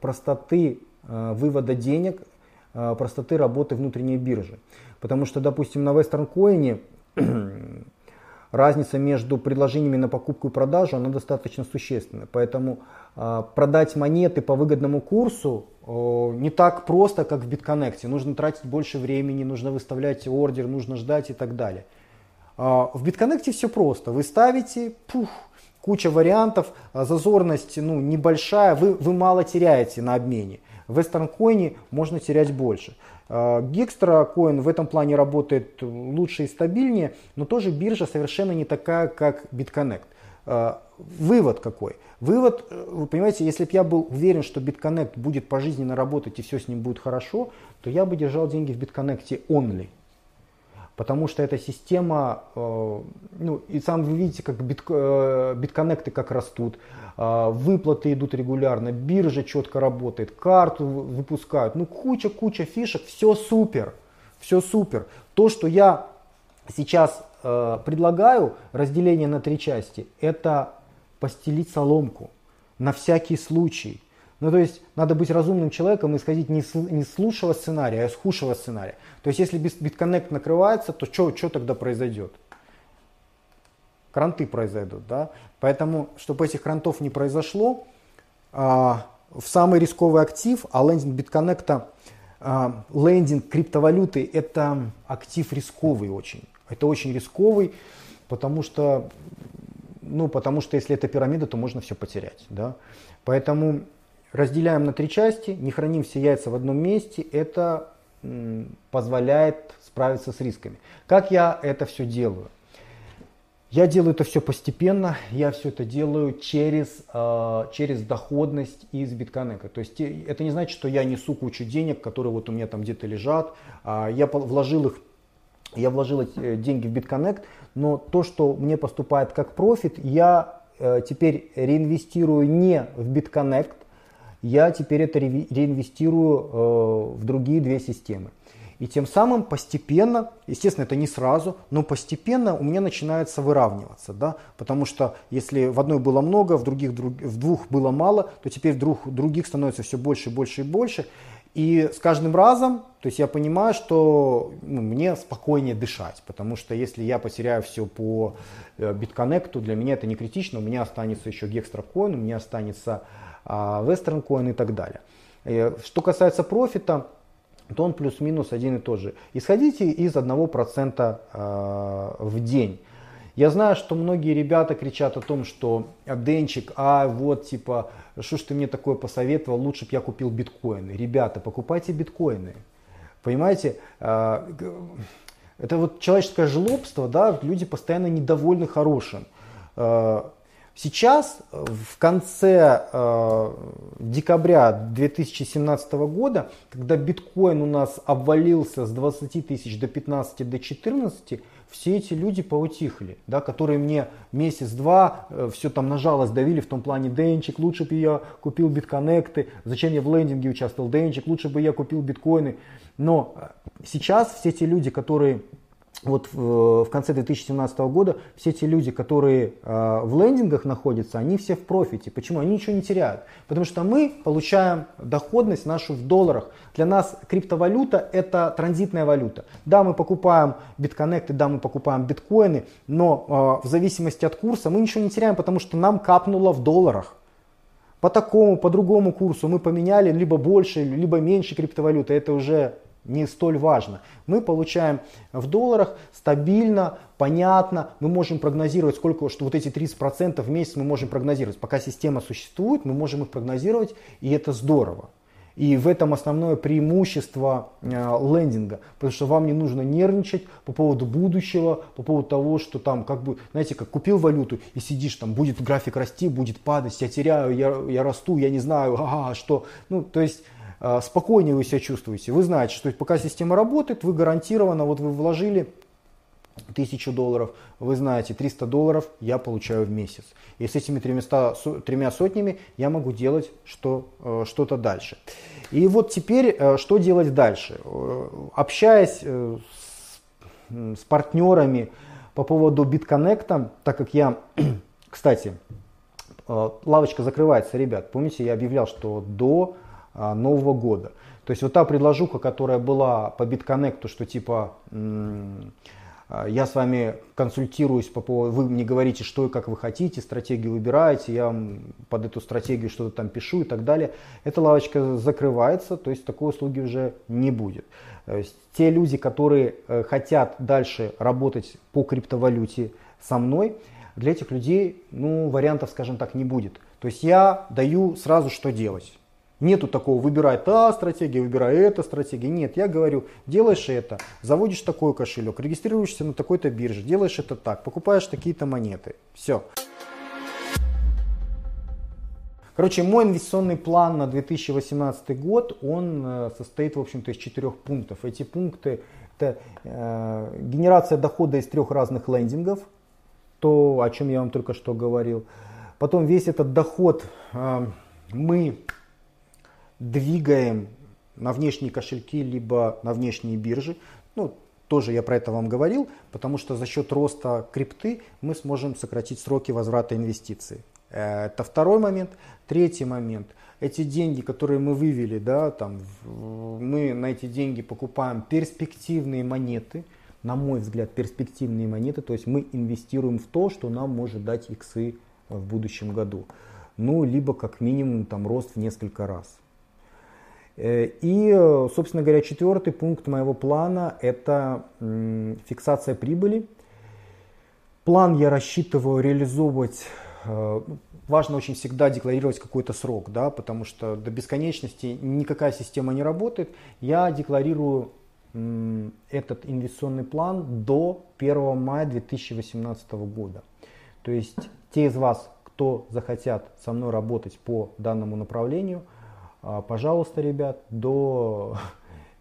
простоты э, вывода денег, простоты работы внутренней биржи. Потому что, допустим, на Coin разница между предложениями на покупку и продажу, она достаточно существенная. Поэтому продать монеты по выгодному курсу не так просто, как в BitConnect. Нужно тратить больше времени, нужно выставлять ордер, нужно ждать и так далее. В BitConnect все просто. Вы ставите, пух, куча вариантов, а зазорность ну, небольшая, вы, вы мало теряете на обмене. В Western можно терять больше. Gextra Coin в этом плане работает лучше и стабильнее, но тоже биржа совершенно не такая, как BitConnect. А, вывод какой? Вывод, э, вы понимаете, если бы я был уверен, что BitConnect будет пожизненно работать и все с ним будет хорошо, то я бы держал деньги в BitConnect only потому что эта система, э, ну и сам вы видите, как бит, э, битконнекты как растут, э, выплаты идут регулярно, биржа четко работает, карту выпускают, ну куча-куча фишек, все супер, все супер. То, что я сейчас предлагаю, разделение на три части, это постелить соломку на всякий случай. Ну, то есть надо быть разумным человеком и исходить не с, не с лучшего сценария, а с худшего сценария. То есть если битконнект накрывается, то что тогда произойдет? Кранты произойдут, да? Поэтому, чтобы этих крантов не произошло, а, в самый рисковый актив, а лендинг битконнекта, а, лендинг криптовалюты это актив рисковый очень. Это очень рисковый, потому что, ну, потому что если это пирамида, то можно все потерять. Да? Поэтому разделяем на три части, не храним все яйца в одном месте, это позволяет справиться с рисками. Как я это все делаю? Я делаю это все постепенно, я все это делаю через, э, через доходность из битконнекта. То есть э, это не значит, что я несу кучу денег, которые вот у меня там где-то лежат. А я вложил их, я вложил э, деньги в битконнект, но то, что мне поступает как профит, я теперь реинвестирую не в битконнект, я теперь это реинвестирую в другие две системы. И тем самым постепенно, естественно, это не сразу, но постепенно у меня начинается выравниваться. Да? Потому что если в одной было много, в, других, в двух было мало, то теперь в других становится все больше, больше и больше. И с каждым разом, то есть я понимаю, что ну, мне спокойнее дышать, потому что если я потеряю все по э, битконнекту, для меня это не критично, у меня останется еще гекстракоин, у меня останется а, Western Coin и так далее. Э, что касается профита, то он плюс-минус один и тот же. Исходите из 1% э, в день. Я знаю, что многие ребята кричат о том, что Денчик, а вот типа, что ж ты мне такое посоветовал, лучше бы я купил биткоины. Ребята, покупайте биткоины. Понимаете, э, это вот человеческое жлобство, да, люди постоянно недовольны хорошим. Э, Сейчас, в конце э, декабря 2017 года, когда биткоин у нас обвалился с 20 тысяч до 15, до 14, все эти люди поутихли, да, которые мне месяц-два э, все там нажалось, давили в том плане, Денчик, лучше бы я купил битконнекты, зачем я в лендинге участвовал, Денчик, лучше бы я купил биткоины. Но э, сейчас все эти люди, которые вот в, в конце 2017 года все те люди, которые э, в лендингах находятся, они все в профите. Почему? Они ничего не теряют. Потому что мы получаем доходность нашу в долларах. Для нас криптовалюта это транзитная валюта. Да, мы покупаем битконнекты, да, мы покупаем биткоины, но э, в зависимости от курса мы ничего не теряем, потому что нам капнуло в долларах. По такому, по другому курсу мы поменяли либо больше, либо меньше криптовалюты. Это уже не столь важно. Мы получаем в долларах стабильно, понятно, мы можем прогнозировать, сколько, что вот эти 30% в месяц мы можем прогнозировать. Пока система существует, мы можем их прогнозировать, и это здорово. И в этом основное преимущество э, лендинга, потому что вам не нужно нервничать по поводу будущего, по поводу того, что там, как бы, знаете, как купил валюту и сидишь, там будет график расти, будет падать, я теряю, я, я расту, я не знаю, ага, что. Ну, то есть а, спокойнее вы себя чувствуете. Вы знаете, что пока система работает, вы гарантированно, вот вы вложили тысячу долларов, вы знаете, 300 долларов я получаю в месяц. И с этими тремя, тремя сотнями я могу делать что, э, что-то дальше. И вот теперь, э, что делать дальше? Э, общаясь с, с партнерами по поводу битконнекта, так как я, кстати, лавочка закрывается, ребят, помните, я объявлял, что до Нового года. То есть вот та предложуха, которая была по BitConnect, что типа а, я с вами консультируюсь по поводу, вы мне говорите, что и как вы хотите, стратегию выбираете, я вам под эту стратегию что-то там пишу и так далее. Эта лавочка закрывается, то есть такой услуги уже не будет. Те люди, которые э, хотят дальше работать по криптовалюте со мной, для этих людей ну, вариантов, скажем так, не будет. То есть я даю сразу, что делать. Нету такого, выбирай та стратегия, выбирай эта стратегия. Нет, я говорю, делаешь это, заводишь такой кошелек, регистрируешься на такой-то бирже, делаешь это так, покупаешь такие-то монеты. Все. Короче, мой инвестиционный план на 2018 год, он э, состоит, в общем-то, из четырех пунктов. Эти пункты это э, генерация дохода из трех разных лендингов, то, о чем я вам только что говорил. Потом весь этот доход э, мы двигаем на внешние кошельки, либо на внешние биржи. Ну, тоже я про это вам говорил, потому что за счет роста крипты мы сможем сократить сроки возврата инвестиций. Э, это второй момент. Третий момент. Эти деньги, которые мы вывели, да, там, мы на эти деньги покупаем перспективные монеты, на мой взгляд, перспективные монеты, то есть мы инвестируем в то, что нам может дать иксы в будущем году. Ну, либо как минимум там рост в несколько раз. Э, и, собственно говоря, четвертый пункт моего плана – это фиксация прибыли. План я рассчитываю реализовывать э, важно очень всегда декларировать какой-то срок, да, потому что до бесконечности никакая система не работает. Я декларирую этот инвестиционный план до 1 мая 2018 года. То есть те из вас, кто захотят со мной работать по данному направлению, пожалуйста, ребят, до,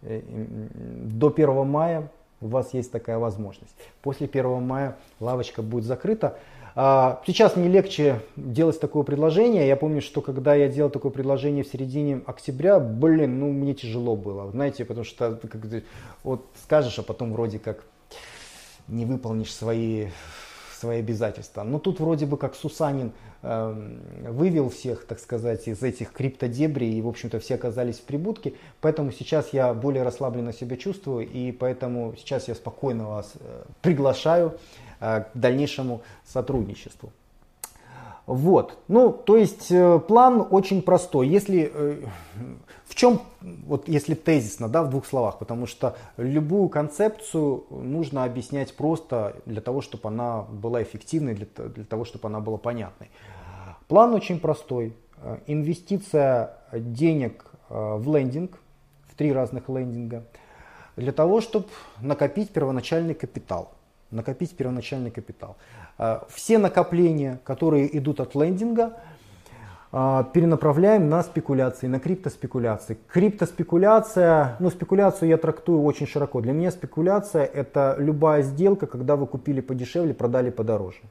э, до 1 мая у вас есть такая возможность. После 1 мая лавочка будет закрыта. А, сейчас мне легче делать такое предложение. Я помню, что когда я делал такое предложение в середине октября, блин, ну мне тяжело было, знаете, потому что как, вот скажешь, а потом вроде как не выполнишь свои свои обязательства. Но тут вроде бы как Сусанин э, вывел всех, так сказать, из этих криптодебрей, и, в общем-то, все оказались в прибудке. Поэтому сейчас я более расслабленно себя чувствую, и поэтому сейчас я спокойно вас э, приглашаю Э, к дальнейшему сотрудничеству. Вот, ну, то есть э, план очень простой. Если, э, в чем, вот если тезисно, да, в двух словах, потому что любую концепцию нужно объяснять просто для того, чтобы она была эффективной, для, для того, чтобы она была понятной. План очень простой. Инвестиция денег в лендинг, в три разных лендинга, для того, чтобы накопить первоначальный капитал – накопить первоначальный капитал. А, все накопления, которые идут от лендинга, а, перенаправляем на спекуляции, на криптоспекуляции. Криптоспекуляция, ну спекуляцию я трактую очень широко. Для меня спекуляция это любая сделка, когда вы купили подешевле, продали подороже.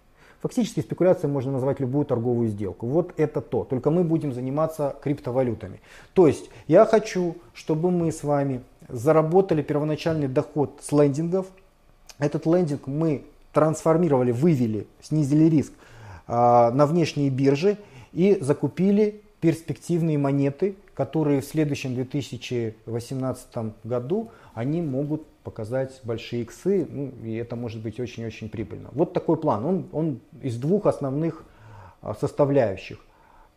Фактически спекуляцией можно назвать любую торговую сделку. Вот это то. Только мы будем заниматься криптовалютами. То есть я хочу, чтобы мы с вами заработали первоначальный доход с лендингов, этот лендинг мы трансформировали, вывели, снизили риск а, на внешние биржи и закупили перспективные монеты, которые в следующем 2018 году они могут показать большие иксы, ну, и это может быть очень-очень прибыльно. Вот такой план. Он, он из двух основных а, составляющих.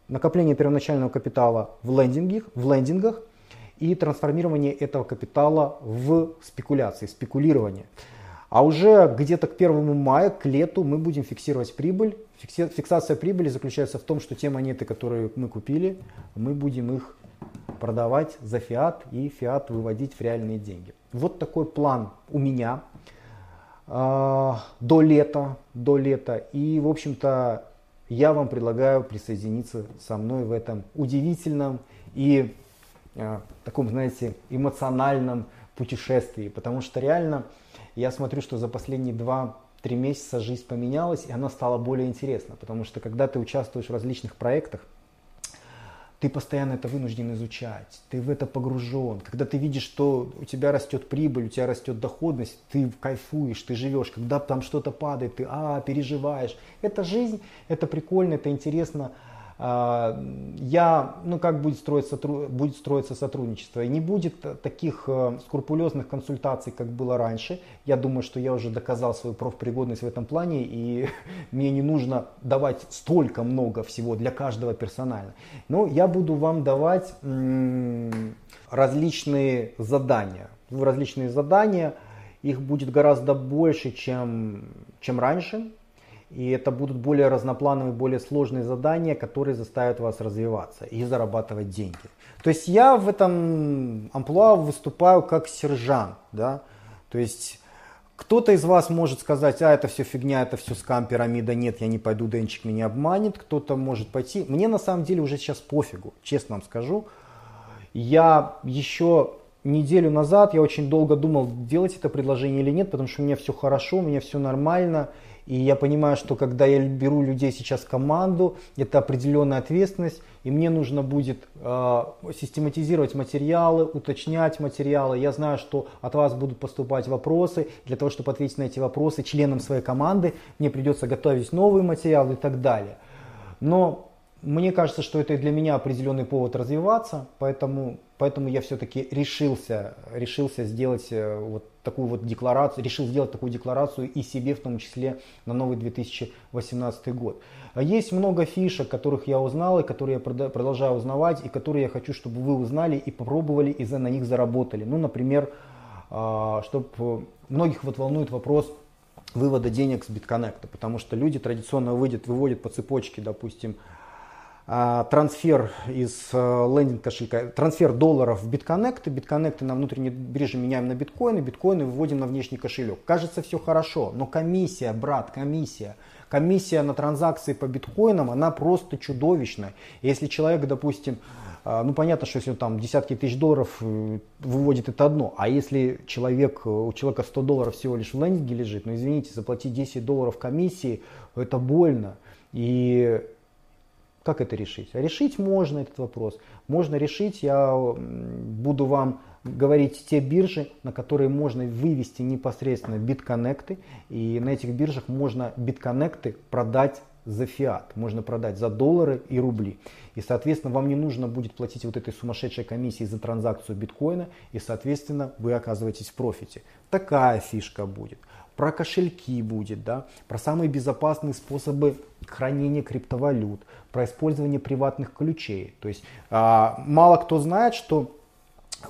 Накопление первоначального капитала в, лендингах, в лендингах и трансформирование этого капитала в спекуляции, спекулирование. А уже где-то к 1 мая, к лету мы будем фиксировать прибыль. Фиксация прибыли заключается в том, что те монеты, которые мы купили, мы будем их продавать за фиат и фиат выводить в реальные деньги. Вот такой план у меня э, до лета, до лета. И, в общем-то, я вам предлагаю присоединиться со мной в этом удивительном и э, таком, знаете, эмоциональном путешествии, потому что реально я смотрю, что за последние 2-3 месяца жизнь поменялась, и она стала более интересна, потому что когда ты участвуешь в различных проектах, ты постоянно это вынужден изучать, ты в это погружен. Когда ты видишь, что у тебя растет прибыль, у тебя растет доходность, ты кайфуешь, ты живешь. Когда там что-то падает, ты а, переживаешь. Это жизнь, это прикольно, это интересно. А, я, ну как будет строиться, будет строиться сотрудничество. И не будет таких э, скрупулезных консультаций, как было раньше. Я думаю, что я уже доказал свою профпригодность в этом плане, и мне не нужно давать столько много всего для каждого персонально. Но я буду вам давать различные задания. Различные задания, их будет гораздо больше, чем, чем раньше. И это будут более разноплановые, более сложные задания, которые заставят вас развиваться и зарабатывать деньги. То есть я в этом амплуа выступаю как сержант. Да? То есть кто-то из вас может сказать, а это все фигня, это все скам, пирамида, нет, я не пойду, Денчик меня обманет. Кто-то может пойти. Мне на самом деле уже сейчас пофигу, честно вам скажу. Я еще неделю назад, я очень долго думал, делать это предложение или нет, потому что у меня все хорошо, у меня все нормально. И я понимаю, что когда я беру людей сейчас в команду, это определенная ответственность, и мне нужно будет э, систематизировать материалы, уточнять материалы. Я знаю, что от вас будут поступать вопросы. Для того, чтобы ответить на эти вопросы членам своей команды, мне придется готовить новые материалы и так далее. Но мне кажется, что это для меня определенный повод развиваться, поэтому, поэтому я все-таки решился, решился сделать э, вот такую вот декларацию, решил сделать такую декларацию и себе в том числе на новый 2018 год. Есть много фишек, которых я узнал и которые я продолжаю узнавать и которые я хочу, чтобы вы узнали и попробовали и на них заработали. Ну, например, а, чтобы многих вот волнует вопрос вывода денег с битконнекта, потому что люди традиционно выводят, выводят по цепочке, допустим, трансфер из э, лендинг кошелька, трансфер долларов в битконнекты, битконнекты на внутренней бирже меняем на биткоины, биткоины выводим на внешний кошелек. Кажется все хорошо, но комиссия, брат, комиссия, комиссия на транзакции по биткоинам, она просто чудовищная. Если человек, допустим, а, ну понятно, что если он там десятки тысяч долларов э, выводит, это одно. А если человек, у человека 100 долларов всего лишь в лендинге лежит, ну извините, заплатить 10 долларов комиссии, это больно. И как это решить? Решить можно этот вопрос. Можно решить, я буду вам говорить те биржи, на которые можно вывести непосредственно битконнекты. И на этих биржах можно битконнекты продать за фиат. Можно продать за доллары и рубли. И, соответственно, вам не нужно будет платить вот этой сумасшедшей комиссии за транзакцию биткоина. И, соответственно, вы оказываетесь в профите. Такая фишка будет про кошельки будет, да, про самые безопасные способы хранения криптовалют, про использование приватных ключей. То есть а, мало кто знает, что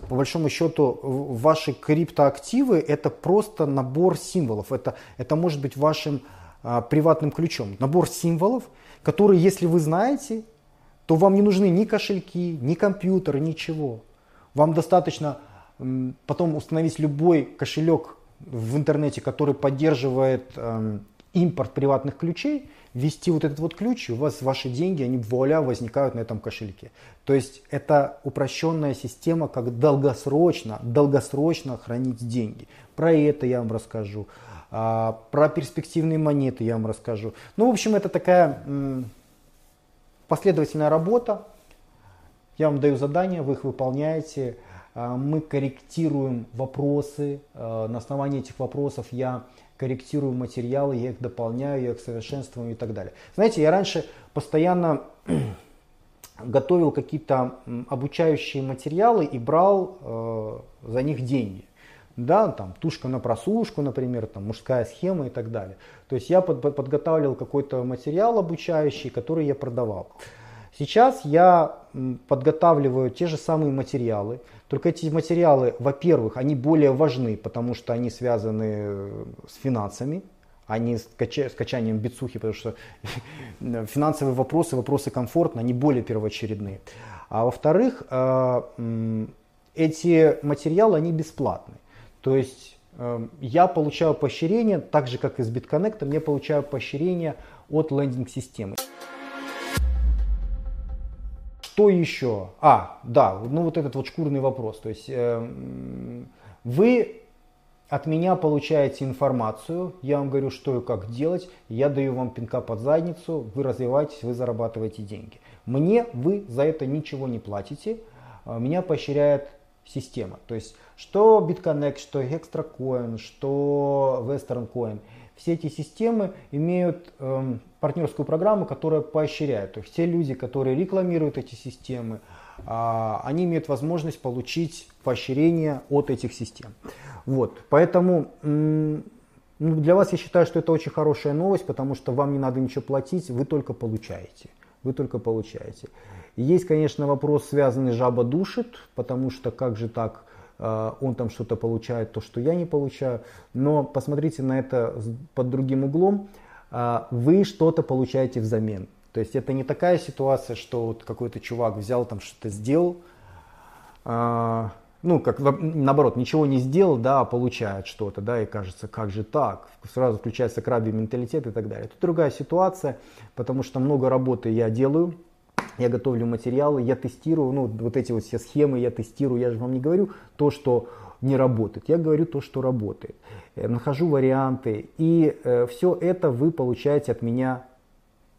по большому счету ваши криптоактивы это просто набор символов. Это, это может быть вашим а, приватным ключом. Набор символов, которые, если вы знаете, то вам не нужны ни кошельки, ни компьютеры, ничего. Вам достаточно потом установить любой кошелек в интернете, который поддерживает э, импорт приватных ключей, ввести вот этот вот ключ, и у вас ваши деньги, они вуаля возникают на этом кошельке. То есть это упрощенная система, как долгосрочно, долгосрочно хранить деньги. Про это я вам расскажу. А, про перспективные монеты я вам расскажу. Ну, в общем, это такая последовательная работа. Я вам даю задания, вы их выполняете. А, мы корректируем вопросы. А, на основании этих вопросов я корректирую материалы, я их дополняю, я их совершенствую и так далее. Знаете, я раньше постоянно готовил какие-то обучающие материалы и брал э, за них деньги. Да, там тушка на просушку, например, там мужская схема и так далее. То есть я под, подготавливал какой-то материал обучающий, который я продавал. Сейчас я подготавливаю те же самые материалы, только эти материалы, во-первых, они более важны, потому что они связаны э, с финансами, а не с, кача- с качанием бицухи, потому что финансовые вопросы, вопросы комфортно, они более первоочередные. А во-вторых, э, эти материалы, они бесплатны. То есть э, я получаю поощрение, так же как и с BitConnect, я получаю поощрение от лендинг-системы. Что еще? А, да, ну вот этот вот шкурный вопрос. То есть э, вы от меня получаете информацию, я вам говорю, что и как делать, я даю вам пинка под задницу, вы развиваетесь, вы зарабатываете деньги. Мне вы за это ничего не платите, а меня поощряет система. То есть что BitConnect, что ExtraCoin, что Western Coin – все эти системы имеют э, партнерскую программу, которая поощряет. То есть те люди, которые рекламируют эти системы, э, они имеют возможность получить поощрение от этих систем. Вот. Поэтому э, для вас я считаю, что это очень хорошая новость, потому что вам не надо ничего платить, вы только получаете. Вы только получаете. Есть, конечно, вопрос, связанный жаба душит, потому что как же так, а, он там что-то получает, то, что я не получаю. Но посмотрите на это под другим углом. А, вы что-то получаете взамен. То есть это не такая ситуация, что вот какой-то чувак взял там что-то сделал, а, ну, как наоборот, ничего не сделал, да, а получает что-то, да, и кажется, как же так? Сразу включается крабий менталитет и так далее. Тут другая ситуация, потому что много работы я делаю, я готовлю материалы, я тестирую, ну, вот эти вот все схемы я тестирую, я же вам не говорю то, что не работает, я говорю то, что работает. Э, нахожу варианты, и э, все это вы получаете от меня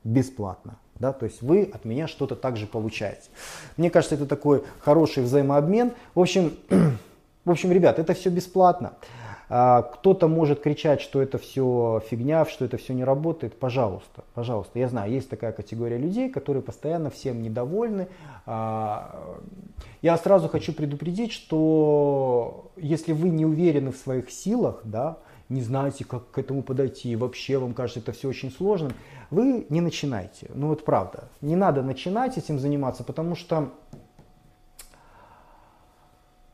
бесплатно. Да, то есть вы от меня что-то также получаете. Мне кажется, это такой хороший взаимообмен. В общем, в общем, ребят, это все бесплатно. А, кто-то может кричать, что это все фигня, что это все не работает. Пожалуйста, пожалуйста. Я знаю, есть такая категория людей, которые постоянно всем недовольны. А, я сразу хочу предупредить, что если вы не уверены в своих силах, да, не знаете, как к этому подойти, вообще вам кажется это все очень сложным, вы не начинайте. Ну вот правда, не надо начинать этим заниматься, потому что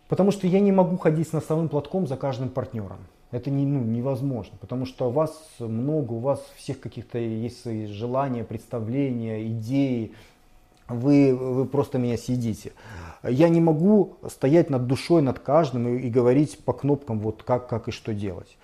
Потому что я не могу ходить с носовым платком за каждым партнером. Это не, ну, невозможно, потому что у вас много, у вас всех каких-то есть желания, представления, идеи. Вы, вы просто меня съедите. Я не могу стоять над душой, над каждым и, и говорить по кнопкам, вот как, как и что делать.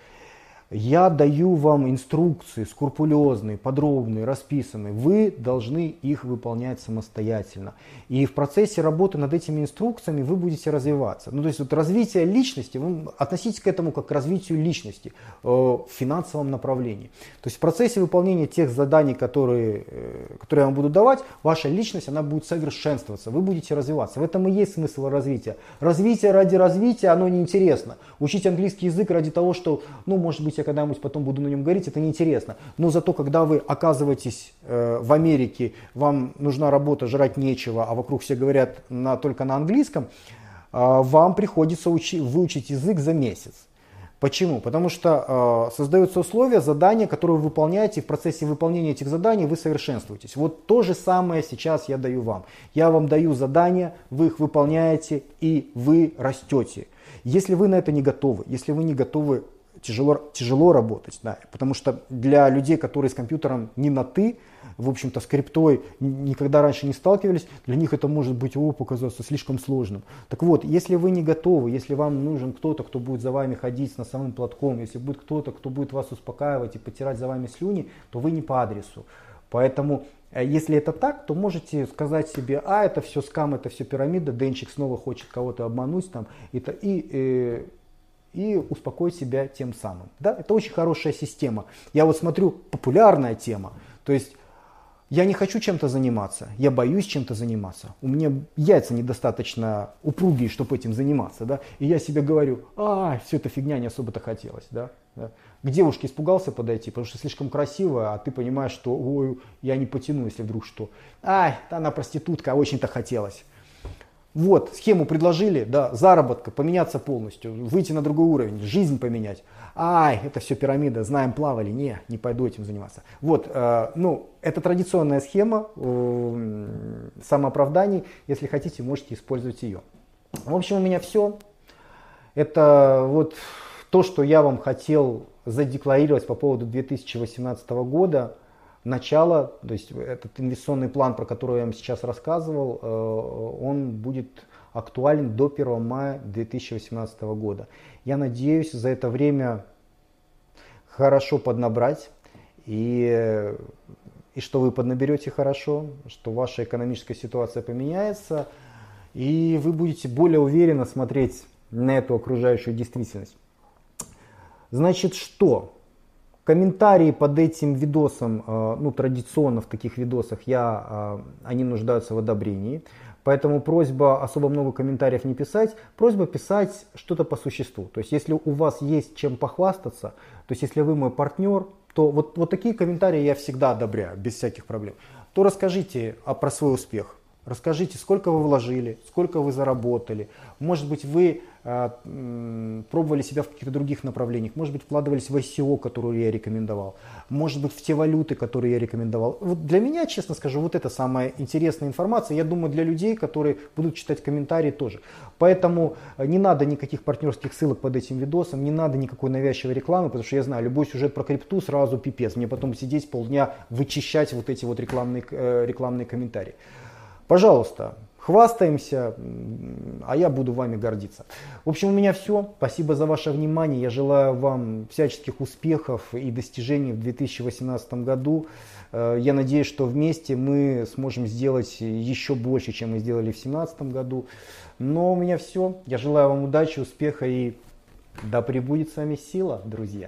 Я даю вам инструкции скрупулезные, подробные, расписанные. Вы должны их выполнять самостоятельно. И в процессе работы над этими инструкциями вы будете развиваться. Ну, то есть вот развитие личности, вы относитесь к этому как к развитию личности э, в финансовом направлении. То есть в процессе выполнения тех заданий, которые, э, которые я вам буду давать, ваша личность она будет совершенствоваться, вы будете развиваться. В этом и есть смысл развития. Развитие ради развития, оно неинтересно. Учить английский язык ради того, что, ну, может быть, я когда-нибудь потом буду на нем говорить, это неинтересно. Но зато, когда вы оказываетесь э, в Америке, вам нужна работа, жрать нечего, а вокруг все говорят на, только на английском, э, вам приходится учи, выучить язык за месяц. Почему? Потому что э, создаются условия, задания, которые вы выполняете, и в процессе выполнения этих заданий вы совершенствуетесь. Вот то же самое сейчас я даю вам. Я вам даю задания, вы их выполняете и вы растете. Если вы на это не готовы, если вы не готовы тяжело, тяжело работать, да, потому что для людей, которые с компьютером не на «ты», в общем-то, с криптой никогда раньше не сталкивались, для них это может быть, о, показаться слишком сложным. Так вот, если вы не готовы, если вам нужен кто-то, кто будет за вами ходить с носовым платком, если будет кто-то, кто будет вас успокаивать и потирать за вами слюни, то вы не по адресу. Поэтому, э, если это так, то можете сказать себе, а, это все скам, это все пирамида, Денчик снова хочет кого-то обмануть там, и, и, э, и успокоить себя тем самым. Да? Это очень хорошая система. Я вот смотрю, популярная тема. То есть я не хочу чем-то заниматься, я боюсь чем-то заниматься. У меня яйца недостаточно упругие, чтобы этим заниматься. Да? И я себе говорю, а, все это фигня, не особо-то хотелось. Да? Да? К девушке испугался подойти, потому что слишком красиво, а ты понимаешь, что ой, я не потяну, если вдруг что. Ай, она проститутка, очень-то хотелось. Вот, схему предложили, да, заработка, поменяться полностью, выйти на другой уровень, жизнь поменять. Ай, это все пирамида, знаем, плавали, не, не пойду этим заниматься. Вот, э, ну, это традиционная схема э, самооправданий, если хотите, можете использовать ее. В общем, у меня все. Это вот то, что я вам хотел задекларировать по поводу 2018 года начало, то есть этот инвестиционный план, про который я вам сейчас рассказывал, э, он будет актуален до 1 мая 2018 года. Я надеюсь за это время хорошо поднабрать и, и что вы поднаберете хорошо, что ваша экономическая ситуация поменяется и вы будете более уверенно смотреть на эту окружающую действительность. Значит, что? Комментарии под этим видосом, э, ну традиционно в таких видосах, я, э, они нуждаются в одобрении. Поэтому просьба особо много комментариев не писать, просьба писать что-то по существу. То есть если у вас есть чем похвастаться, то есть если вы мой партнер, то вот, вот такие комментарии я всегда одобряю, без всяких проблем. То расскажите а, про свой успех. Расскажите, сколько вы вложили, сколько вы заработали. Может быть, вы э, пробовали себя в каких-то других направлениях. Может быть, вкладывались в ICO, которую я рекомендовал. Может быть, в те валюты, которые я рекомендовал. Вот для меня, честно скажу, вот это самая интересная информация. Я думаю, для людей, которые будут читать комментарии тоже. Поэтому э, не надо никаких партнерских ссылок под этим видосом, не надо никакой навязчивой рекламы, потому что я знаю, любой сюжет про крипту сразу пипец. Мне потом сидеть полдня вычищать вот эти вот рекламные, э, рекламные комментарии. Пожалуйста, хвастаемся, а я буду вами гордиться. В общем, у меня все. Спасибо за ваше внимание. Я желаю вам всяческих успехов и достижений в 2018 году. Э, я надеюсь, что вместе мы сможем сделать еще больше, чем мы сделали в 2017 году. Но у меня все. Я желаю вам удачи, успеха и да пребудет с вами сила, друзья.